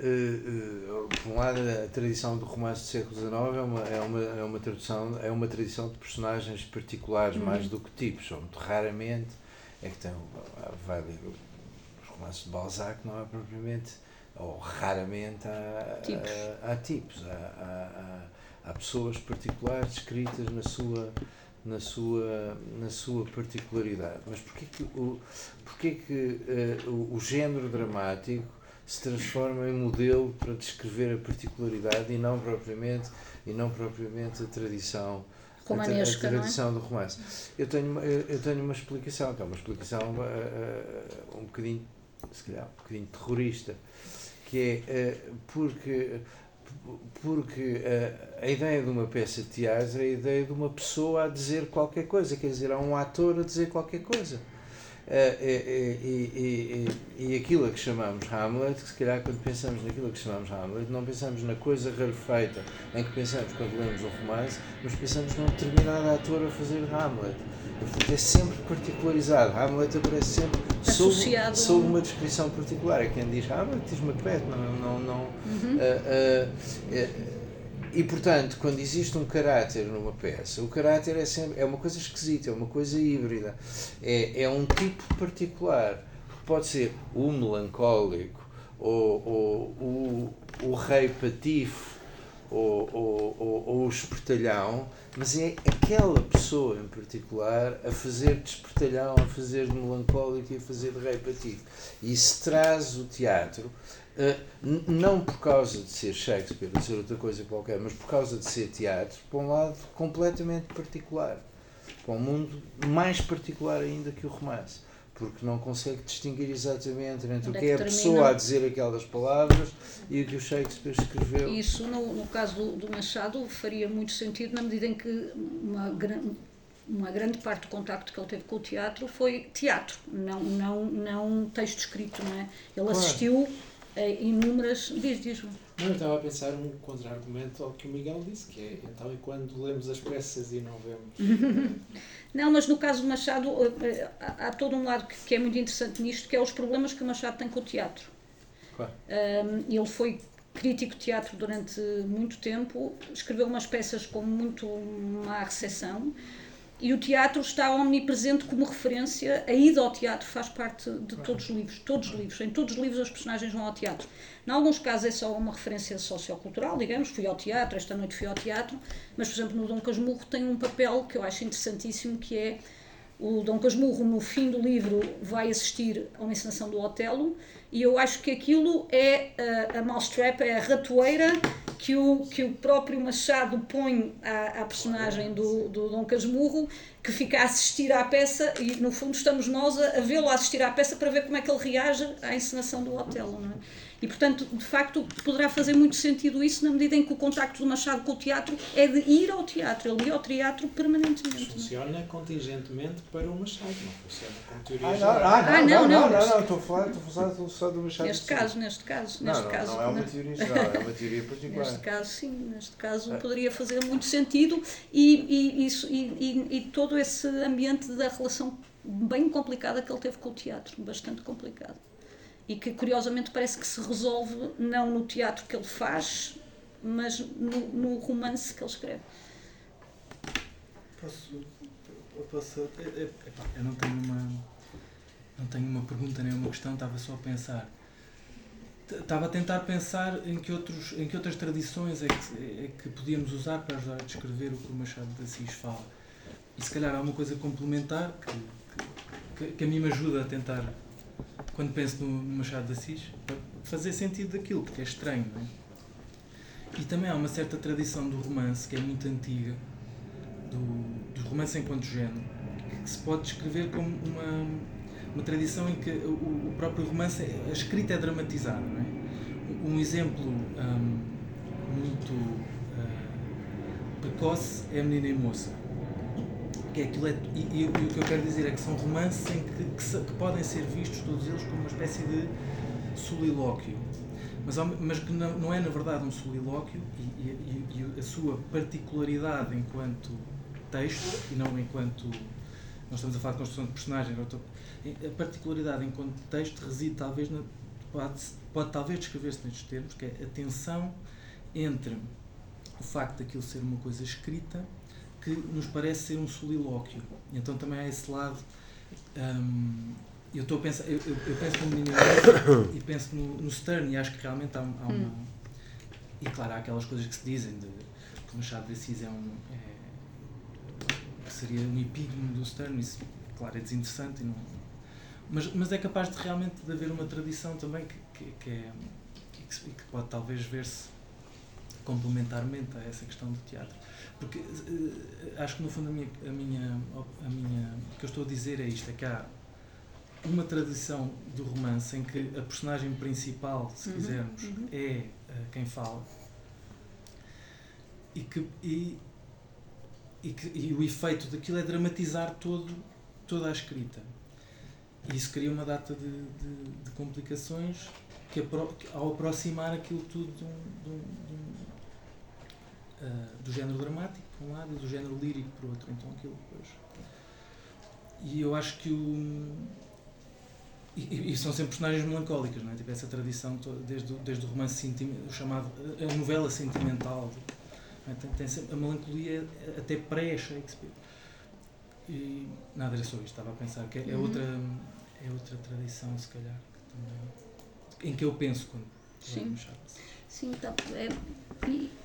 Uh, uh, por um lado, a tradição do romance do século XIX é uma, é uma, é uma, tradução, é uma tradição de personagens particulares, uhum. mais do que tipos. Muito raramente é que tem. Vai ler os romances de Balzac, não é propriamente. Ou raramente há tipos. Há, há, tipos, há, há, há, pessoas particulares escritas na sua. Na sua, na sua particularidade. Mas porquê que o, porquê que, uh, o, o género dramático se transforma em modelo para descrever a particularidade e não propriamente e não propriamente a tradição Romanesca, a, a tradição é? do romance. Eu tenho, eu tenho uma explicação, que é uma explicação uh, um bocadinho, se calhar, um bocadinho terrorista, que é uh, porque, porque a ideia de uma peça de teatro é a ideia de uma pessoa a dizer qualquer coisa, quer dizer, há um ator a dizer qualquer coisa. Eh, eh, e, e, e, aquilo a que chamamos Hamlet, que se calhar quando pensamos naquilo a que chamamos Hamlet, não pensamos na coisa rarefeita em que pensamos quando lemos um romance, mas pensamos num determinado ator a fazer Hamlet. Portanto, é sempre particularizado. Hamlet aparece sempre sob, sob uma descrição particular. É quem diz Hamlet diz Macbeth, não. não, não uhum. uh, uh, e portanto, quando existe um caráter numa peça, o caráter é sempre é uma coisa esquisita, é uma coisa híbrida. É, é um tipo particular. Pode ser o melancólico, ou, ou o, o rei patifo, ou, ou, ou, ou o espertalhão, mas é aquela pessoa em particular a fazer de espertalhão, a fazer de melancólico e a fazer de rei patifo. Isso traz o teatro Uh, não por causa de ser Shakespeare, de ser outra coisa qualquer, mas por causa de ser teatro, para um lado completamente particular, para um mundo mais particular ainda que o romance, porque não consegue distinguir exatamente entre o que é a pessoa a dizer aquelas palavras e o que o Shakespeare escreveu. Isso, no, no caso do, do Machado, faria muito sentido na medida em que uma grande uma grande parte do contacto que ele teve com o teatro foi teatro, não, não, não texto escrito, não é? Ele assistiu inúmeras. Diz, diz Não, eu estava a pensar um contra-argumento ao que o Miguel disse, que é então e quando lemos as peças e não vemos. não, mas no caso do Machado eh, há, há todo um lado que, que, é muito interessante nisto, que é os problemas que o Machado tem com o teatro. Claro. Um, ele foi crítico de teatro durante muito tempo, escreveu umas peças com muito má recepção e o teatro está omnipresente como referência. A ida ao teatro faz parte de todos os livros. Todos os livros. Em todos os livros as personagens vão ao teatro. Em alguns casos é só uma referência sociocultural, digamos, fui ao teatro, esta noite fui ao teatro, mas, por exemplo, no Dom Casmurro tem um papel que eu acho interessantíssimo, que é o Dom Casmurro, no fim do livro, vai assistir a uma encenação do Otelo e eu acho que aquilo é a, a mousetrap, é a ratoeira que o, que o próprio Machado põe à, à personagem do, do Dom Casmurro, que fica a assistir à peça e, no fundo, estamos nós a, a vê-lo assistir à peça para ver como é que ele reage à encenação do Otelo. Não é? E, portanto, de facto, poderá fazer muito sentido isso na medida em que o contacto do Machado com o teatro é de ir ao teatro. Ele ia ao teatro permanentemente. Funciona contingentemente para o Machado, não funciona como teoria ah, não, ah, não, ah, não, não, não, não, estou a falar, estou a falar só do Machado. Neste caso, neste caso, neste não, caso. Não é uma teoria geral, é uma teoria particular. neste caso, sim, neste caso poderia fazer muito sentido e, e, isso, e, e, e todo esse ambiente da relação bem complicada que ele teve com o teatro, bastante complicado e que curiosamente parece que se resolve não no teatro que ele faz, mas no, no romance que ele escreve. Posso. posso epá, eu não tenho uma. Não tenho uma pergunta nem uma questão, estava só a pensar. Estava a tentar pensar em que, outros, em que outras tradições é que, é que podíamos usar para ajudar a descrever o que o Machado de Assis fala. E se calhar há uma coisa complementar que, que, que a mim me ajuda a tentar, quando penso no Machado de Assis, para fazer sentido daquilo, porque é estranho, não é? E também há uma certa tradição do romance, que é muito antiga, do, do romance enquanto género, que se pode descrever como uma, uma tradição em que o, o próprio romance, a escrita é dramatizada. Não é? Um exemplo um, muito uh, precoce é a Menina e Moça. Que é aquilo é, e, e, e, o que eu quero dizer é que são romances em que, que, que podem ser vistos todos eles como uma espécie de solilóquio. Mas, mas que não, não é na verdade um solilóquio e, e, e, a sua particularidade enquanto texto e não enquanto nós estamos a falar de construção de personagens a particularidade enquanto texto reside talvez na, pode, pode talvez descrever-se nestes termos que é a tensão entre o facto daquilo ser uma coisa escrita que nos parece ser um solilóquio então também há esse lado hum, eu estou a pensar, eu, eu, penso no menino e penso no, no Stern e acho que realmente há, há uma. Hum. E claro, há aquelas coisas que se dizem de que o Machado de Assis é um. É, seria um epígono do Stern, isso, claro, é desinteressante. Não, mas, mas é capaz de realmente de haver uma tradição também que, que, que é. Que, que pode talvez ver-se complementarmente a essa questão do teatro. Porque uh, acho que no fundo a minha, a minha, a minha. O que eu estou a dizer é isto: é que há uma tradição do romance em que a personagem principal, se uhum, quisermos, uhum. é uh, quem fala e que, e, e, que, e o efeito daquilo é dramatizar todo, toda a escrita. E isso cria uma data de, de, de complicações que, ao aproximar aquilo tudo de um, de um, de um, uh, do género dramático, por um lado, e do género lírico, por outro. Então aquilo depois. E eu acho que o e, e, são sempre personagens melancólicas, não é? Tipo, essa tradição desde, desde o romance o chamado, a novela sentimental. É? Tem, tem sempre, a melancolia até pré-Shakespeare. E nada, era só isto, estava a pensar que é, é, uhum. outra, é outra tradição, se calhar, que também, em que eu penso quando Sim, Sim tá, é, e, é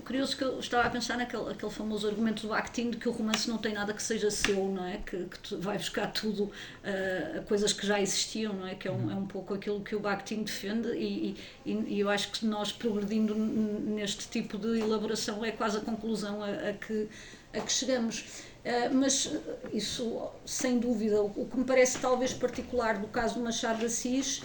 curioso que eu estava a pensar naquele aquele famoso argumento do Bakhtin de que o romance não tem nada que seja seu, não é? Que, que vai buscar tudo uh, coisas que já existiam, não é? Que é um, é um pouco aquilo que o Bakhtin defende e, e, e eu acho que nós progredindo neste tipo de elaboração é quase a conclusão a, a que, a que chegamos. Uh, mas isso, sem dúvida, o, que me parece talvez particular do caso do Machado de Assis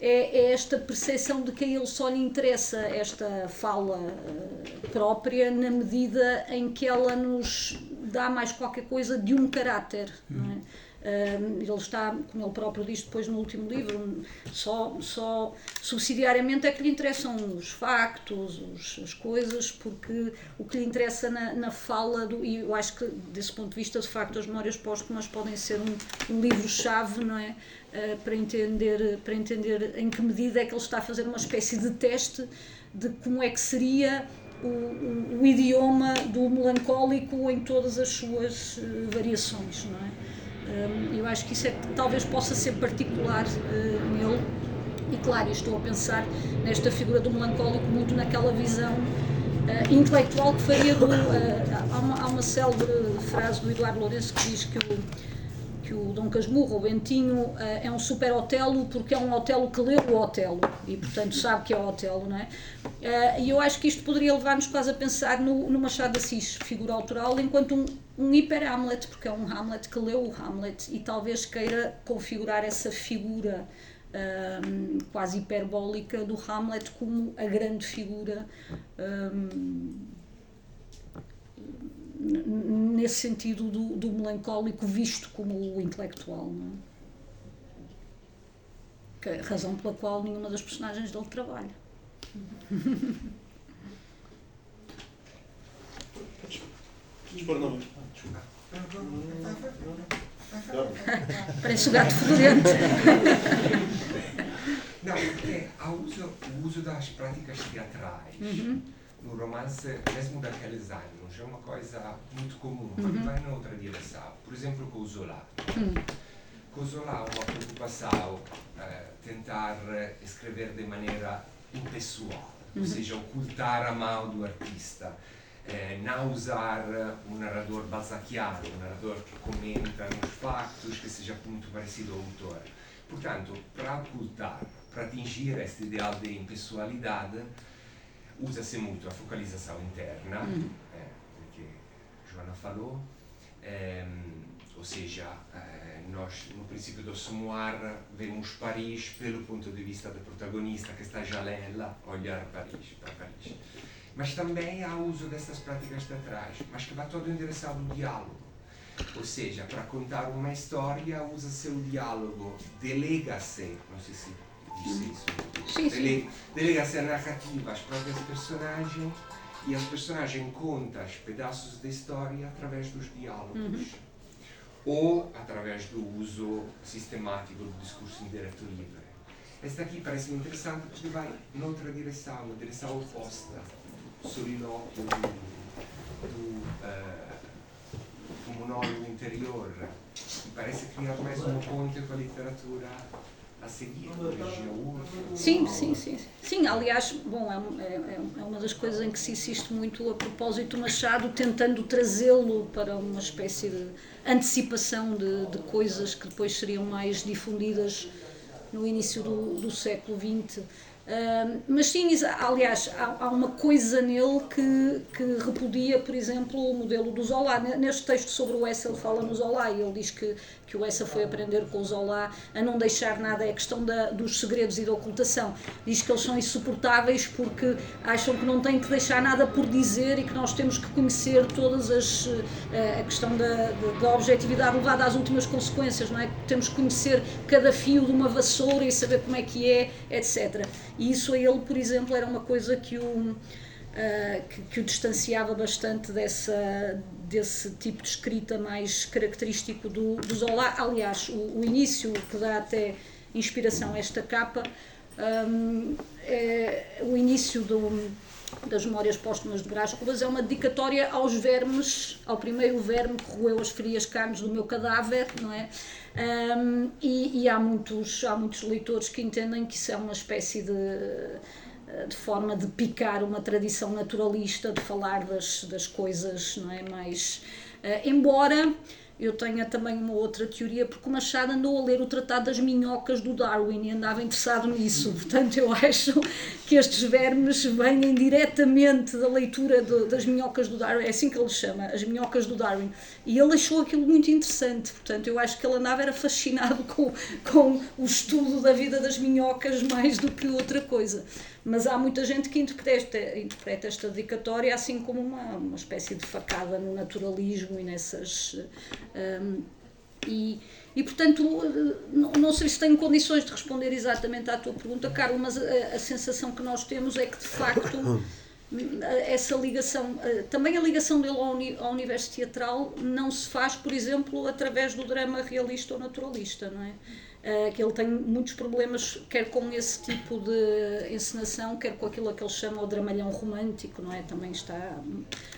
é, é, esta percepção de que a ele só lhe interessa esta fala uh, própria na medida em que ela nos dá mais qualquer coisa de um caráter. Não é? Ele está, como ele próprio diz depois no último livro, só, só subsidiariamente é que lhe interessam os factos, os, as coisas, porque o que lhe interessa na, na fala, do, e eu acho que desse ponto de vista, de facto, as memórias póstumas podem ser um, um livro-chave, não é? Uh, para, entender, para entender em que medida é que ele está a fazer uma espécie de teste de como é que seria o, o, o idioma do melancólico em todas as suas uh, variações, não é? Eu acho que isso é que talvez possa ser particular uh, nele. E claro, estou a pensar nesta figura do melancólico muito naquela visão uh, intelectual que faria do. Uh, há, uma, há uma célebre frase do Eduardo Lourenço que diz que o, que o Dom Casmurro, o Bentinho, é um super Otelo porque é um Otelo que leu o Otelo e, portanto, sabe que é o Otelo, não é? E eu acho que isto poderia levar-nos quase a pensar no, no Machado de Assis, figura autoral, enquanto um, um hiper Hamlet, porque é um Hamlet que leu o Hamlet e talvez queira configurar essa figura um, quase hiperbólica do Hamlet como a grande figura um, nesse sentido do, do, melancólico visto como o intelectual. É? É a razão pela qual nenhuma das personagens dele trabalha. Dispor não. Parece um gato fedorento. Não, é, o uso das práticas teatrais. Uhum. No romance, mesmo daqueles anos, é uma coisa muito comum, Uhum. vai noutra direção. Por exemplo, com o Zola. Hum. Com o Zola uma preocupação eh, tentar escrever de maneira impessoal, ou Uhum. seja, ocultar a mão do artista, eh, não usar um narrador balzaquiano, um narrador que comenta nos factos, que seja muito parecido ao autor. Portanto, para ocultar, para atingir este ideal de impessoalidade, usa-se muito a focalização interna, Uhum. porque Joana falou, ehm, ou seja, eh, nós no princípio do Somoir vemos Paris pelo ponto de vista do protagonista que está já lá a olhar Paris, para Paris. Mas também há uso dessas práticas teatrais, mas que vai todo em direção do diálogo. Ou seja, para contar uma história usa-se o diálogo, delega-se, não sei se disse isso, Sim, sim. Dele- delega-se a narrativa às próprias personagens e as personagens contam os pedaços da história através dos diálogos ou através do uso sistemático do discurso indireto livre. Esta aqui parece-me interessante porque vai noutra direção, uma direção oposta, solilóquio do, do, eh, do monólogo interior e parece criar mais uma ponte com a literatura a seguir, Virginia Woolf. Sim, sim, sim. Sim, aliás, bom, é, um- é- é uma das coisas em que se insiste muito a propósito do Machado, tentando trazê-lo para uma espécie de antecipação de, de coisas que depois seriam mais difundidas no início do, do século XX. Ahm, mas sim, aliás, há, há uma coisa nele que, que repudia, por exemplo, o modelo do Zola. Ne- Neste texto sobre o Essa, ele fala no Zola e ele diz que, que o Essa foi aprender com o Zola a não deixar nada, é questão da, dos segredos e da ocultação. Diz que eles são insuportáveis porque acham que não têm que deixar nada por dizer e que nós temos que conhecer todas as. eh, a questão da, da, da objetividade levada às últimas consequências, não é? Temos que conhecer cada fio de uma vassoura e saber como é que é, etc. E isso a ele, por exemplo, era uma coisa que o, ah, que, que o distanciava bastante dessa, desse tipo de escrita mais característico do, do Zola. Aliás, o, o início que dá até inspiração a esta capa, hum, é o início do, das Memórias Póstumas de Brás Cubas é uma dedicatória aos vermes, ao primeiro verme que roeu as frias carnes do meu cadáver, não é? Hum, e e há, muitos, há muitos leitores que entendem que isso é uma espécie de, de forma de picar uma tradição naturalista, de falar das, das coisas, não é? Mais, eh, embora eu tenha também uma outra teoria, porque o Machado andou a ler o Tratado das Minhocas do Darwin e andava interessado nisso. Portanto, eu acho que estes vermes vêm diretamente da leitura do- das minhocas do Darwin, é assim que ele chama, as minhocas do Darwin. E ele achou aquilo muito interessante. Portanto, eu acho que ele andava era fascinado com, com o estudo da vida das minhocas mais do que outra coisa. Mas há muita gente que interpreta, interpreta esta dedicatória assim como uma, uma espécie de facada no naturalismo e nessas. hum, e, e, portanto, não, não sei se tenho condições de responder exatamente à tua pergunta, Carlos, mas a, a sensação que nós temos é que, de facto, essa ligação, eh, também a ligação dele ao, uni- ao universo teatral não se faz, por exemplo, através do drama realista ou naturalista, não é? Eh, que ele tem muitos problemas, quer com esse tipo de encenação, quer com aquilo que ele chama o dramalhão romântico, não é? Também está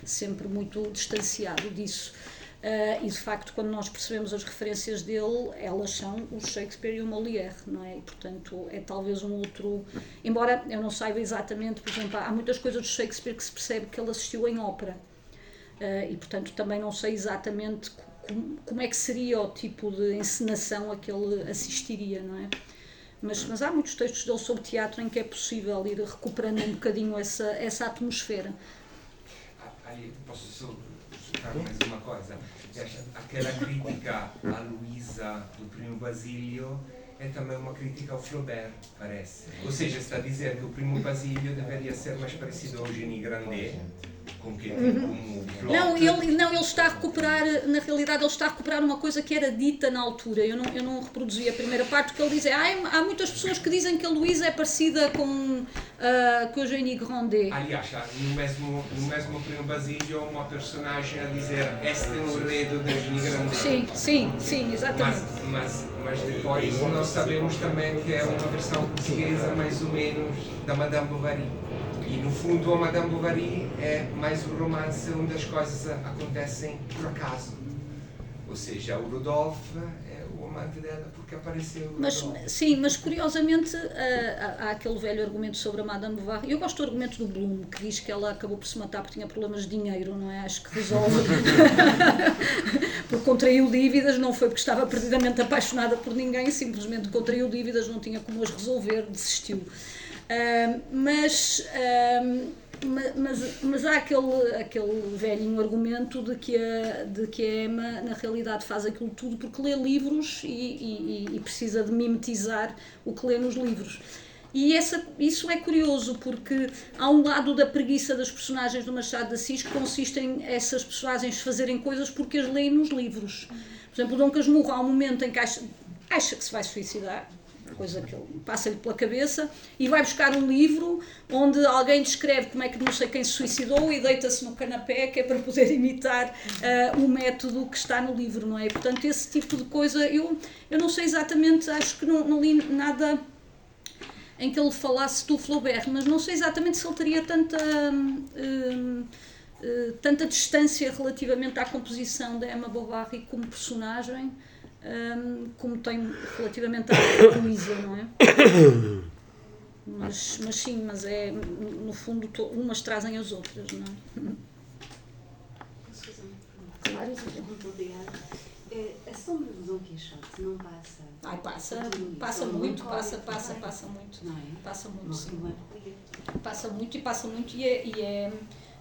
sempre muito distanciado disso. Uh, e de facto, quando nós percebemos as referências dele, elas são o Shakespeare e o Molière, não é? E, portanto, é talvez um outro. Embora eu não saiba exatamente, por exemplo, há muitas coisas do Shakespeare que se percebe que ele assistiu em ópera. Uh, e, portanto, também não sei exatamente como, como é que seria o tipo de encenação a que ele assistiria, não é? Mas, mas há muitos textos dele sobre teatro em que é possível ir recuperando um bocadinho essa, essa atmosfera. Aí posso citar mais uma coisa. Aquela crítica à Luísa do Primo Basílio é também uma crítica ao Flaubert, parece. Ou seja, está a dizer que o Primo Basílio deveria ser mais parecido ao Eugénie Grandet, com que tem como plot. Não ele, não, ele está a recuperar, na realidade, ele está a recuperar uma coisa que era dita na altura. Eu não, eu não reproduzi a primeira parte, porque ele diz: ah, há muitas pessoas que dizem que a Luísa é parecida com, ah, com Eugénie Grandet. Aliás, no mesmo, no mesmo Primo Basílio, uma personagem a dizer este é o enredo da Eugénie Grandet. Sim, sim, sim, exatamente. Mas, mas, mas depois nós sabemos também que é uma versão portuguesa mais ou menos da Madame Bovary. E no fundo a Madame Bovary é mais um romance onde as coisas acontecem por acaso. Ou seja, o Rodolphe dela porque apareceu Mas, sim, mas curiosamente ah, há, há aquele velho argumento sobre a Madame Bovary. Eu gosto do argumento do Bloom, que diz que ela acabou por se matar porque tinha problemas de dinheiro, não é? Acho que resolve. porque contraiu dívidas, não foi porque estava perdidamente apaixonada por ninguém, simplesmente contraiu dívidas, não tinha como as resolver, desistiu. Ah, mas. ma- mas, mas há aquele, aquele velhinho argumento de que, a, de que a Emma, na realidade, faz aquilo tudo porque lê livros e, e- e precisa de mimetizar o que lê nos livros. E essa, isso é curioso porque há um lado da preguiça das personagens do Machado de Assis que consiste em essas personagens fazerem coisas porque as leem nos livros. Por exemplo, o Dom Casmurro há um momento em que acha, acha que se vai suicidar, coisa que passa-lhe pela cabeça, e vai buscar um livro onde alguém descreve como é que não sei quem se suicidou e deita-se no canapé, que é para poder imitar ah, o método que está no livro, não é? Portanto, esse tipo de coisa, eu, eu não sei exatamente, acho que não, não li nada em que ele falasse do Flaubert, mas não sei exatamente se ele teria tanta, hum, eh, tanta distância relativamente à composição da Emma Bovary como personagem, hum, como tem relativamente à Luísa, não é? Mas, mas sim, mas é, no fundo, to- umas trazem as outras, não é? Posso fazer uma pergunta? Claro, Isabel. Muito obrigada. É, a sombra do Dom Quixote não passa. Ai, passa, Sim, passa muito, passa, passa, passa muito. Não é? Passa muito, sim. passa muito e passa muito e é, e é,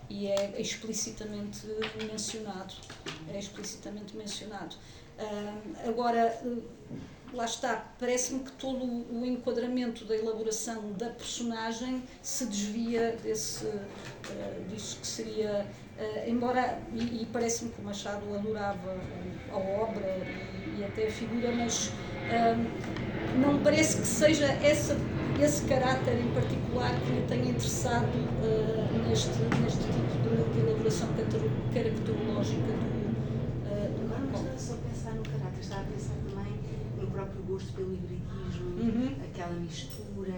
e é explicitamente mencionado. É explicitamente mencionado. Agora, eh, lá está, parece-me que todo o enquadramento da elaboração da personagem se desvia desse, eh, disso que seria. eh, embora, e, e parece-me que o Machado adorava a obra e, e até a figura, mas ah, não parece que seja essa, esse caráter em particular que me tenha interessado eh, neste, neste tipo de, de elaboração caracter- caracterológica do, eh, do Agora não Marco. estava só a pensar no caráter, estava a pensar também no próprio gosto pelo hibridismo, Uhum. aquela mistura,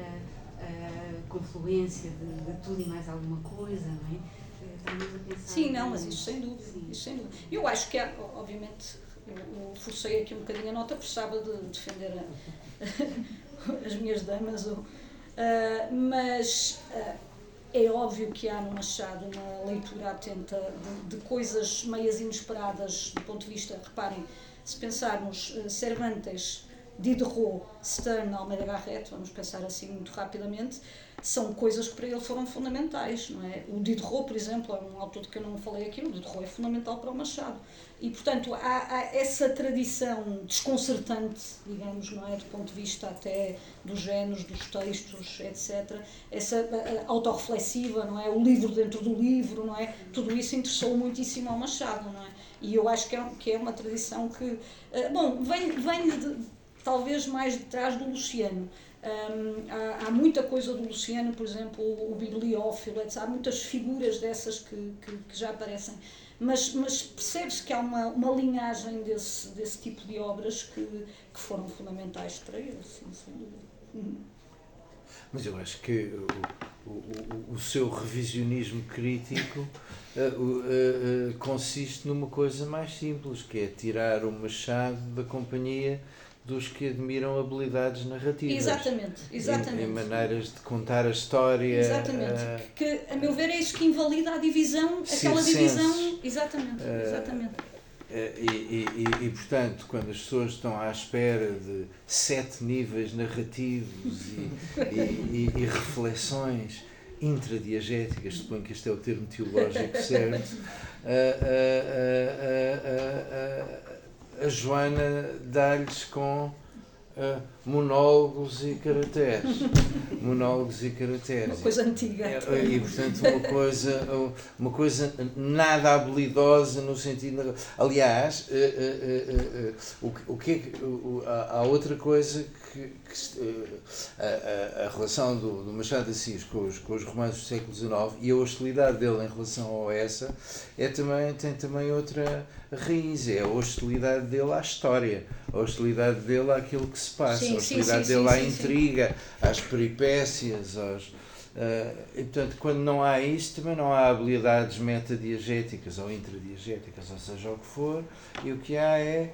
a confluência de, de tudo e mais alguma coisa, não é? Eh. Sim, não, mas isso sem dúvida. Sim. Isso sem dúvida. Eu acho que há, obviamente, eu, forcei aqui um bocadinho a nota, precisava de defender a- as minhas damas, ou, ah, mas ah, é óbvio que há no Machado uma leitura atenta de, de coisas meias inesperadas do ponto de vista, reparem, se pensarmos eh, Cervantes, Diderot, Stern, Almeida Garrett, vamos pensar assim muito rapidamente, são coisas que para ele foram fundamentais, não é? O Diderot, por exemplo, é um autor que eu não falei aqui, o Diderot é fundamental para o Machado. E, portanto, há, há essa tradição desconcertante, digamos, não é? Do ponto de vista até dos géneros, dos textos, etc. Essa eh, autorreflexiva, não é? O livro dentro do livro, não é? Tudo isso interessou muitíssimo ao Machado, não é? E eu acho que é, que é uma tradição que, eh, bom, vem, vem de, talvez mais de trás do Luciano. Hum, há, há muita coisa do Luciano, por exemplo, o, bibliófilo, etc. Há muitas figuras dessas que, que, que já aparecem. Mas, mas percebe-se que há uma, uma linhagem desse, desse tipo de obras que, que foram fundamentais para ele, sim, sem dúvida. Uhum. Mas eu acho que o, o, o, seu revisionismo crítico o- eh, eh, consiste numa coisa mais simples, que é tirar o machado da companhia dos que admiram habilidades narrativas. Exatamente, Em, exatamente. em maneiras de contar a história. Exatamente. eh, Que, a meu ver, é isso que invalida a divisão, aquela divisão. Exatamente, Eh, exatamente. Eh, E, e, e, portanto, quando as pessoas estão à espera de sete níveis narrativos e, e, reflexões intradiegéticas, suponho que este é o termo teológico certo, a, a- Joana dá-lhes com ah, monólogos e caracteres. monólogos e caracteres. Uma coisa antiga. É, E, portanto, uma coisa, uma coisa nada habilidosa no sentido. Aliás, eh, eh, o, o que é que. há outra coisa que. que eh, a, a- relação do, do Machado de Assis com os, com os romances do século XIX e a hostilidade dele em relação a essa é também, tem também outra raiz, é a hostilidade dele à história. a hostilidade dele àquilo que se passa, Sim, a hostilidade sim, dele sim, à sim, sim. intriga, às peripécias, aos, eh, e portanto, quando não há isso, também não há habilidades metadiegéticas ou intradiegéticas, ou seja o que for, e o que há é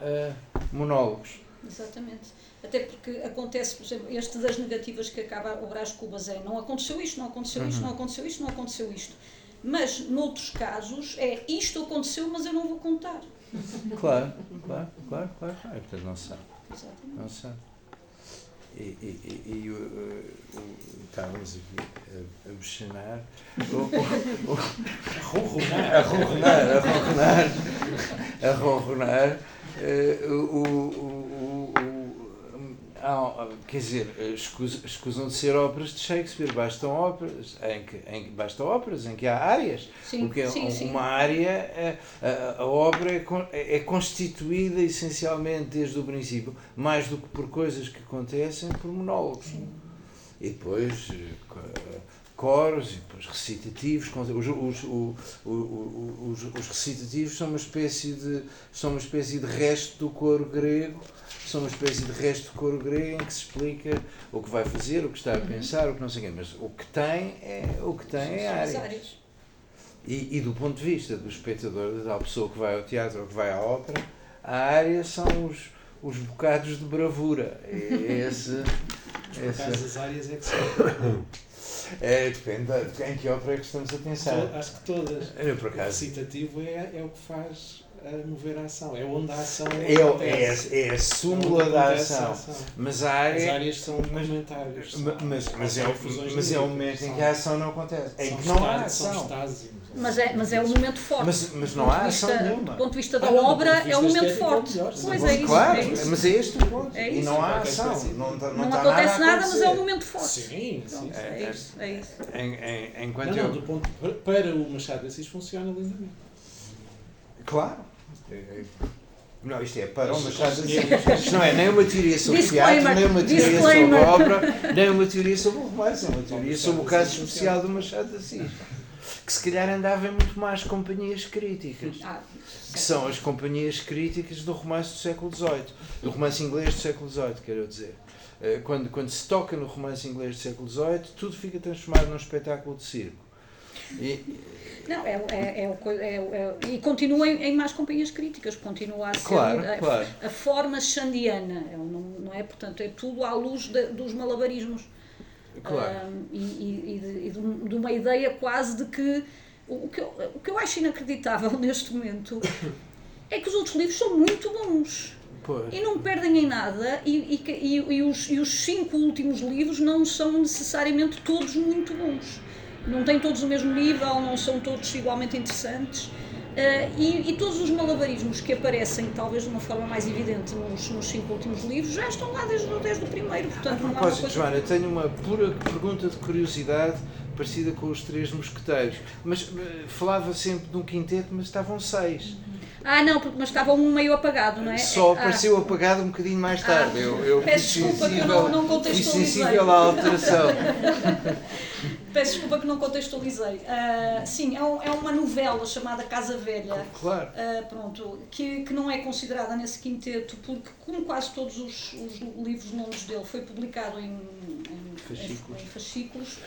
eh, monólogos. Exatamente. Até porque acontece, por exemplo, este das negativas que acaba o Brás Cubas é não aconteceu isto, não aconteceu isto, Uhum. não aconteceu isto, não aconteceu isto. Mas, noutros casos, é isto aconteceu, mas eu não vou contar. Claro, claro, claro, claro. claro. E, portanto, não sabe. Exatamente. Não sabe. E, e, e, e o- o- o- estávamos aqui a, a o- o- a ronronar, a ronronar, a ronronar, eh, o, o, o, o- há- quer dizer, eh, escus- escusam de ser óperas de Shakespeare, bastam óperas em que, em que- bastam óperas em que há áreas, Sim, porque é sim, um- sim. uma área, eh, a, a obra é, con- é constituída essencialmente desde o princípio, mais do que por coisas que acontecem, por monólogos. E depois eh, coros, e depois recitativos. Os, os, os, os recitativos são uma espécie de são uma espécie de resto do coro grego, são uma espécie de resto do coro grego em que se explica o que vai fazer, o que está a Uhum. pensar, o que não sei o quê, mas o que tem é o que tem é áreas. áreas. E, e do ponto de vista do espectador, da pessoa que vai ao teatro ou que vai à ópera, a área são os, os bocados de bravura. É esse, Por esse, acaso as áreas é que são. É, depende de em que ópera é que estamos a pensar. Acho que todas. Eu, por O acaso, recitativo é, é o que faz a mover a ação. É onde a ação é, o- é, é a É súmula da ação. ação. Mas a As área. áreas são mas- comentários. são- Mas, mas, mas, é, o- mas é o momento em que a ação não acontece. Em são que não há estágios, São ação. Mas é, mas é o momento forte. Mas, mas não há ação vista- nenhuma. Do ponto de vista da Ah, não, obra, é o vista momento é forte. melhor, Pois é isso. Claro, é isso. mas é este o ponto. É e não há ação. Não, tá- não, Não está acontece nada, mas é acontecer. momento forte. Sim, sim. Pronto, É, é é. isso. É isso. Em, em, enquanto Não, eu. não, do ponto, para- o Machado de Assis funciona lindamente. Claro. É- é- Não, isto é para o Machado de Assis. Isto não é nem uma teoria sobre Disclaimer, teatro, nem uma teoria sobre obra, nem uma teoria sobre o romance, é uma teoria sobre o caso especial do Machado de Assis. Que se calhar andava em muito mais companhias críticas. Ah, Que são as companhias críticas do romance do século XVIII. Do romance inglês do século XVIII, quero dizer. Eh, Quando, quando se toca no romance inglês do século XVIII, tudo fica transformado num espetáculo de circo. E, Não, é, é, é, o é, é, e continua em, em mais companhias críticas, continua a ser Claro, a, claro. a forma xandiana, é, não, não é? Portanto, é tudo à luz de- dos malabarismos. Claro. Ahm, e e- e de, um- uma ideia quase de que o, que eu, o que eu acho inacreditável neste momento é que os outros livros são muito bons Pois. e não perdem em nada e, e, e- e os, e os cinco últimos livros não são necessariamente todos muito bons. Não têm todos o mesmo nível, não são todos igualmente interessantes. Ah, e, e todos os malabarismos que aparecem, talvez de uma forma mais evidente, nos, nos cinco últimos livros, já estão lá desde, o- desde o primeiro. A Portanto, uma propósito, coisa- Joana, tenho uma pura pergunta de curiosidade parecida com os três mosqueteiros. Mas eh, falava sempre de um quinteto, mas estavam seis. Ah, não, porque, mas estava um meio apagado, não é? Só Ah, apareceu apagado um bocadinho mais tarde. Ah, eu, eu peço desculpa que sensível, não- não fui sensível à alteração. Peço desculpa que não contextualizei. Ah, sim, é, um- é uma novela chamada Casa Velha. Claro. ah, pronto, que, que não é considerada nesse quinteto, porque, como quase todos os, os livros longos dele, foi publicado em, em, Fascículos. em- em fascículos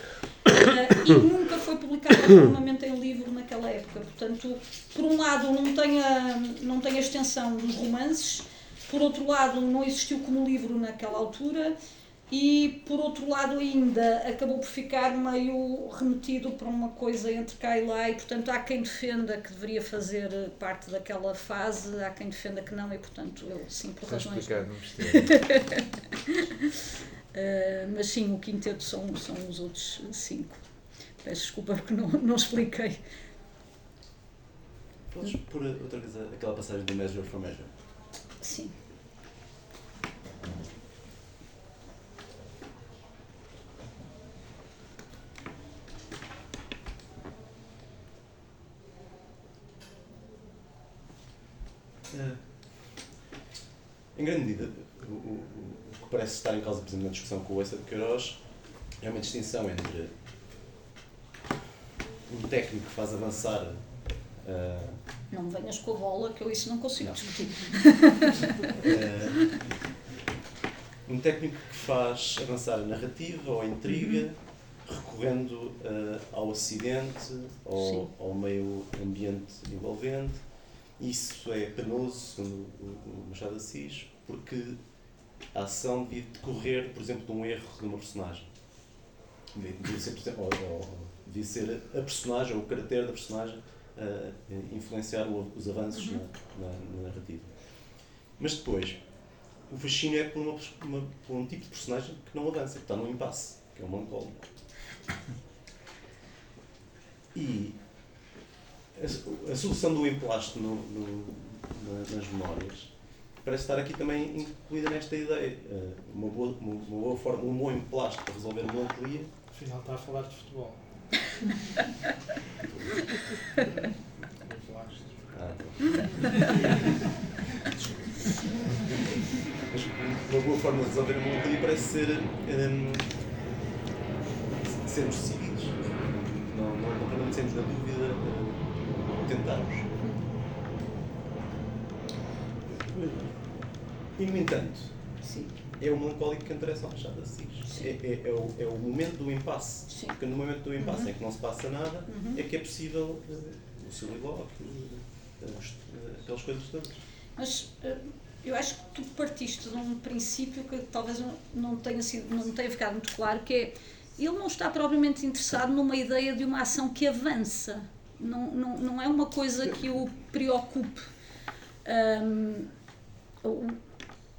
ah, e nunca foi publicado normalmente em livro naquela época. Portanto, por um lado, não tem a, não tem a extensão dos romances, por outro lado, não existiu como livro naquela altura. E por outro lado ainda acabou por ficar meio remetido para uma coisa entre cá e lá e portanto há quem defenda que deveria fazer eh, parte daquela fase, há quem defenda que não e portanto eu sim por Está razões. Eh, mas sim, o quinteto são, são os outros cinco. Peço desculpa porque não, não expliquei. Podes pôr outra vez aquela passagem do Measure for Measure? Sim. Eh, Em grande medida, o- o que parece estar em causa, por exemplo, na discussão com o Essa de Queiroz é uma distinção entre um técnico que faz avançar eh, Não me venhas com a bola, que eu isso não consigo discutir. Eh, um técnico que faz avançar a narrativa ou a intriga, recorrendo eh, ao acidente, ao, Sim. ao meio ambiente envolvente. Isso é penoso, segundo o, Machado Assis, porque a ação devia decorrer, por exemplo, de um erro de uma personagem. Devia, ser, ou- ou- devia ser a personagem, ou o caráter da personagem, a influenciar os avanços na, na- na narrativa. Mas depois, o fascínio é por, uma, uma- por um tipo de personagem que não avança, que está num impasse, que é o melancólico. E a, a solução do emplasto no- no- na- nas memórias parece estar aqui também incluída nesta ideia. Eh, Uma boa, uma, uma boa forma, um bom emplasto para resolver a melancolia Afinal está a falar de futebol. Ah, Mas uma boa forma de resolver a melancolia parece ser hum, sermos decididos. Não, não, não permanecemos na dúvida uh, tentarmos. E no entanto, Sim. é o melancólico que interessa ao Machado de Assis. É, é, é, o, é o momento do impasse. Sim. Porque no momento do impasse em que não se passa nada, Uhum. é que é possível uh, o solilóquio, uh, os- uh, aquelas coisas todas. Mas eh, eu acho que tu partiste de um princípio que talvez não, tenha sido, não tenha ficado muito claro, que é ele não está propriamente interessado numa ideia de uma ação que avança. Não, não, não é uma coisa que o preocupe. Ahm,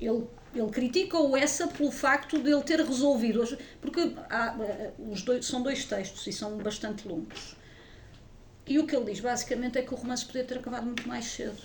o- ele, ele critica-o essa pelo facto de ele ter resolvido. as- Porque há, eh, os dois, são dois textos e são bastante longos. E o que ele diz basicamente é que o romance podia ter acabado muito mais cedo.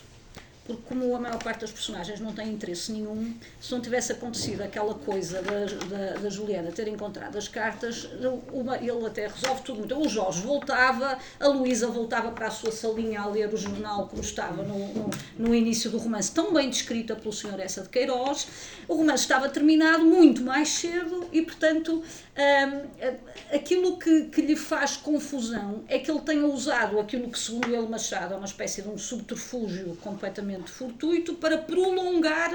Porque, como a maior parte das personagens não tem interesse nenhum, se não tivesse acontecido aquela coisa da, da, da Juliana ter encontrado as cartas, uma, ele até resolve tudo muito. O Jorge voltava, a Luísa voltava para a sua salinha a ler o jornal como estava no, no, no início do romance, tão bem descrita pelo Sr. Essa de Queiroz. O romance estava terminado muito mais cedo e, portanto, hum, aquilo que, que lhe faz confusão é que ele tenha usado aquilo que, segundo ele, Machado, é uma espécie de um subterfúgio completamente fortuito para prolongar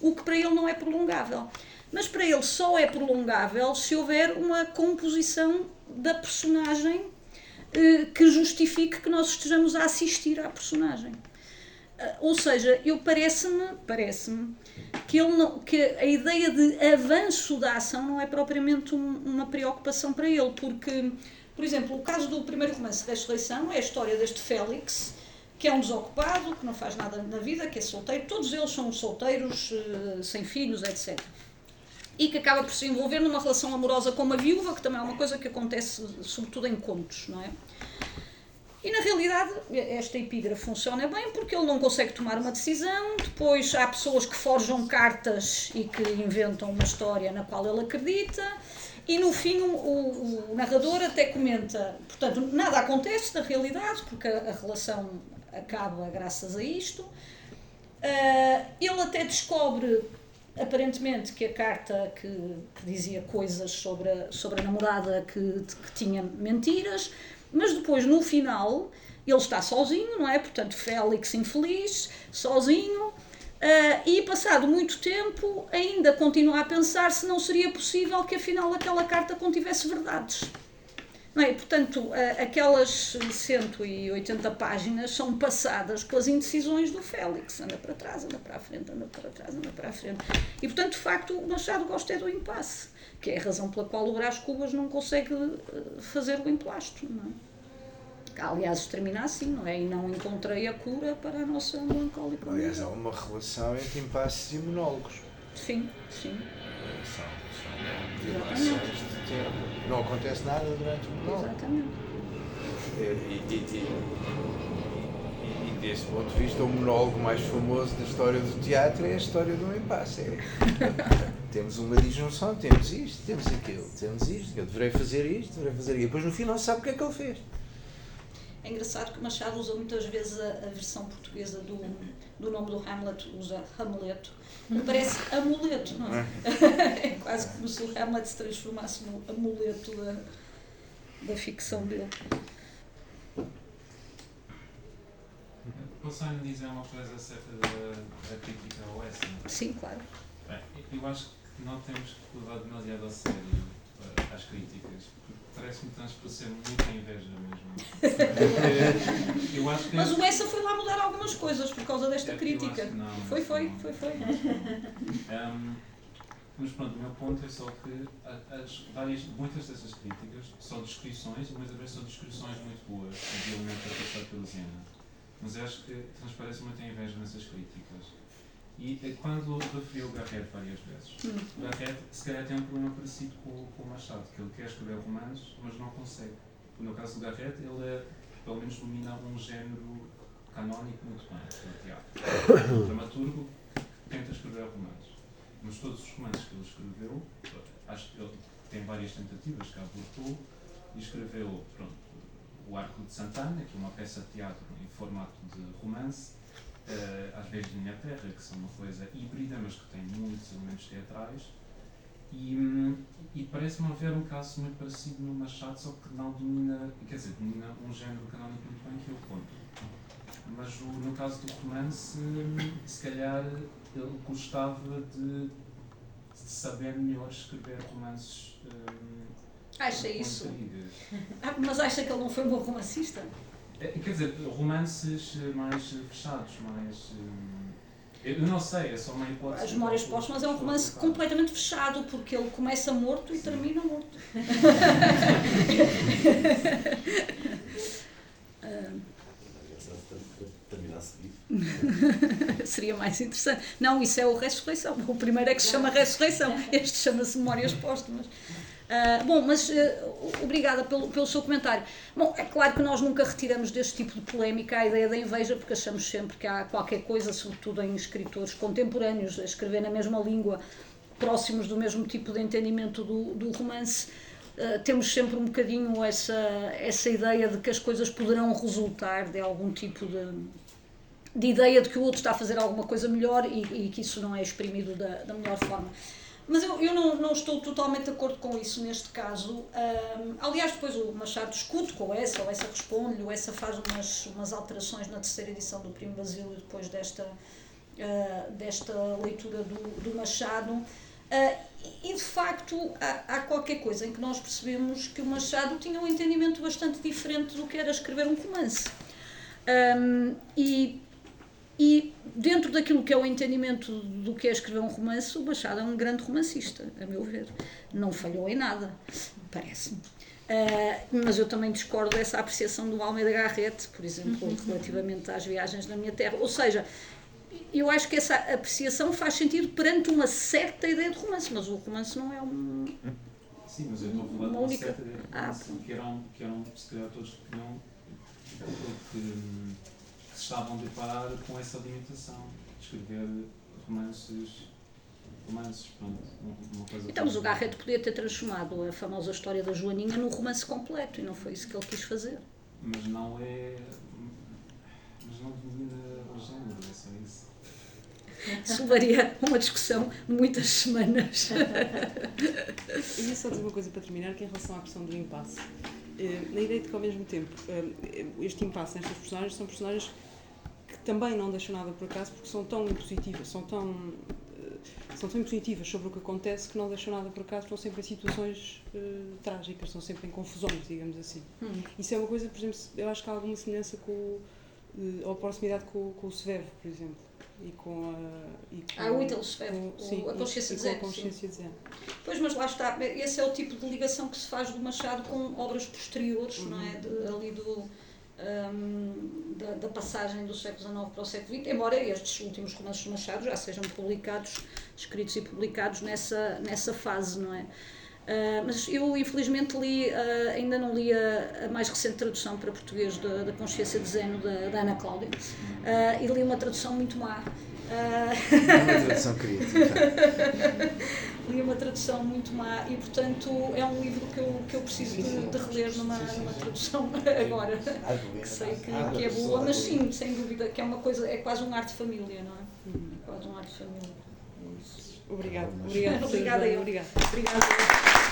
o que para ele não é prolongável. Mas para ele só é prolongável se houver uma composição da personagem eh, que justifique que nós estejamos a assistir à personagem. Ah, Ou seja, eu parece-me, parece-me que, ele que a ideia de avanço da ação não é propriamente um- uma preocupação para ele, porque, por exemplo, o caso do primeiro romance, Ressurreição, é a história deste Félix, que é um desocupado, que não faz nada na vida, que é solteiro, todos eles são solteiros, eh, sem filhos, etc. E que acaba por se envolver numa relação amorosa com uma viúva, que também é uma coisa que acontece sobretudo em contos, não é? E na realidade, esta epígrafe funciona bem porque ele não consegue tomar uma decisão. Depois há pessoas que forjam cartas e que inventam uma história na qual ele acredita. E no fim, o, o- narrador até comenta: portanto, nada acontece na realidade, porque a, a relação acaba graças a isto. Ah, ele até descobre, aparentemente, que a carta que, que dizia coisas sobre a, sobre a namorada que, que tinha mentiras, mas depois, no final, ele está sozinho, não é? Portanto, Félix infeliz, sozinho, ah, e passado muito tempo, ainda continua a pensar se não seria possível que afinal aquela carta contivesse verdades. Não é? Portanto, a- aquelas 180 páginas são passadas com as indecisões do Félix. Anda para trás, anda para a frente, anda para trás, anda para a frente. E, portanto, de facto, o Machado gosta é do impasse, que é a razão pela qual o Brás Cubas não consegue eh, fazer o emplasto. Não é? Aliás, termina assim, não é? E não encontrei a cura para a nossa melancólica. Aliás, há uma relação entre impasses e monólogos. Sim, sim. São, são dilações de tempo. Não acontece nada durante o monólogo. Exatamente. E, e, e desse ponto de vista, o monólogo mais famoso da história do teatro é a história do impasse. É, temos uma disjunção, temos isto, temos aquilo, temos isto, eu deverei fazer isto, deverei fazer aquilo. Depois no final sabe o que é que ele fez. É engraçado que Machado usa muitas vezes a, a versão portuguesa do, do nome do Hamlet, usa Hamleto, que parece amuleto, não é? É quase como se o Hamlet se transformasse no amuleto da, da ficção dele. Posso me dizer uma coisa acerca da, da crítica ao S? Sim, claro. Bem, eu acho que não temos que levar demasiado a sério uh, as críticas, porque parece-me transparecer muita inveja mesmo. eu acho que Mas o Essa foi lá mudar algumas coisas por causa desta eu crítica. não, Foi, foi, não. foi, foi. Um, mas pronto, o meu ponto é só que as, várias, muitas dessas críticas são descrições e muitas vezes são descrições muito boas de elemento a passar pela Zena. Mas eu acho que transparece muita inveja nessas críticas. E quando referiu o Garrett várias vezes, Hum. o Garrett se calhar tem um problema parecido com, com o Machado, que ele quer escrever romances, mas não consegue. No caso do Garrett, ele é, pelo menos domina um género canónico muito bem, que é o teatro. O dramaturgo tenta escrever romances. Mas todos os romances que ele escreveu, acho que ele tem várias tentativas que abortou, e escreveu pronto, O Arco de Santana, que é uma peça de teatro em formato de romance, eh, às vezes de Minha Terra, que são uma coisa híbrida, mas que tem muitos elementos teatrais. E, e parece-me haver um caso muito parecido no Machado, só que não domina, quer dizer, domina um género canónico muito bem, que é o conto. Mas o- no caso do romance, se calhar ele gostava de, de saber melhor escrever romances. hum, Acha isso? intrigas. Ah, mas acha que ele não foi um bom romancista? É, Quer dizer, romances eh, mais eh, fechados, mais. hum, Eu não sei, é só uma hipótese. As Memórias Póstumas é um romance completamente fechado, porque ele começa morto e termina morto. Ah. Seria mais interessante. Não, isso é o Ressurreição. O primeiro é que se chama Ressurreição. Este chama-se Memórias Póstumas. Ah, bom, mas ah, obrigada pelo, pelo seu comentário. Bom, é claro que nós nunca retiramos deste tipo de polémica a ideia da inveja, porque achamos sempre que há qualquer coisa, sobretudo em escritores contemporâneos, a escrever na mesma língua, próximos do mesmo tipo de entendimento do, do romance. ah, temos sempre um bocadinho essa, essa ideia de que as coisas poderão resultar de algum tipo de, de ideia de que o outro está a fazer alguma coisa melhor e, e que isso não é exprimido da, da melhor forma. Mas eu, eu não, não estou totalmente de acordo com isso neste caso. Ahm, aliás, depois o Machado discute com Essa, o Essa responde-lhe, o Essa faz umas, umas alterações na terceira edição do Primo Basílio depois desta, ah, desta leitura do, do Machado. Ah, e de facto há, há qualquer coisa em que nós percebemos que o Machado tinha um entendimento bastante diferente do que era escrever um romance. Ahm, e e dentro daquilo que é o entendimento do que é escrever um romance, o Machado é um grande romancista, a meu ver. Não falhou em nada, parece-me. Ah, mas eu também discordo dessa apreciação do Almeida Garrett, por exemplo, relativamente às viagens na minha terra. Ou seja, eu acho que essa apreciação faz sentido perante uma certa ideia de romance, mas o romance não é um. Sim, mas eu estou a falar de Uma uma única- certa ideia de Ah, romance que eram, que eram, se calhar, todos que tinham. que, hum, que se estavam a deparar com essa limitação de escrever romances. romances, pronto. Uma coisa Então, mas o Garrett podia ter transformado a famosa história da Joaninha num romance completo e não foi isso que ele quis fazer. Mas não é. Mas não domina o género, é só isso. Isso levaria a uma discussão de muitas semanas. Eu ia só dizer uma coisa para terminar, que é em relação à questão do impasse. Eh, na ideia de que, ao mesmo tempo, eh, este impasse nestas personagens são personagens também não deixam nada por acaso, porque são tão impositivas, são tão, eh, são tão impositivas sobre o que acontece que não deixam nada por acaso, estão sempre em situações eh, trágicas, estão sempre em confusões, digamos assim. Hum. Isso é uma coisa, por exemplo, eu acho que há alguma semelhança com, eh, ou proximidade com, com o Svev, por exemplo. E com a. E com, Ah, o Whittle Svev, com- o- sim, a consciência e, de com Zen, a consciência de Zen. Pois, mas lá está, esse é o tipo de ligação que se faz do Machado com obras posteriores, não é? De, ali do, hum, da, da passagem do século XIX para o século XX, embora estes últimos romances do Machado já sejam publicados, escritos e publicados nessa, nessa fase, não é? Ah, mas eu, infelizmente, li, ah, ainda não li a, a mais recente tradução para português da, da Consciência de Zeno, da, da Ana Cláudia, Ah, e li uma tradução muito má. Ah, É uma tradução criativa. li uma tradução muito má e, portanto, é um livro que eu, que eu preciso de, de reler numa, numa tradução agora. Que sei que, que é boa, mas sim, sem dúvida, que é uma coisa, é quase um arte de família, não é? É quase um arte de família. Obrigado, obrigado, por teres Obrigada obrigado. Obrigada.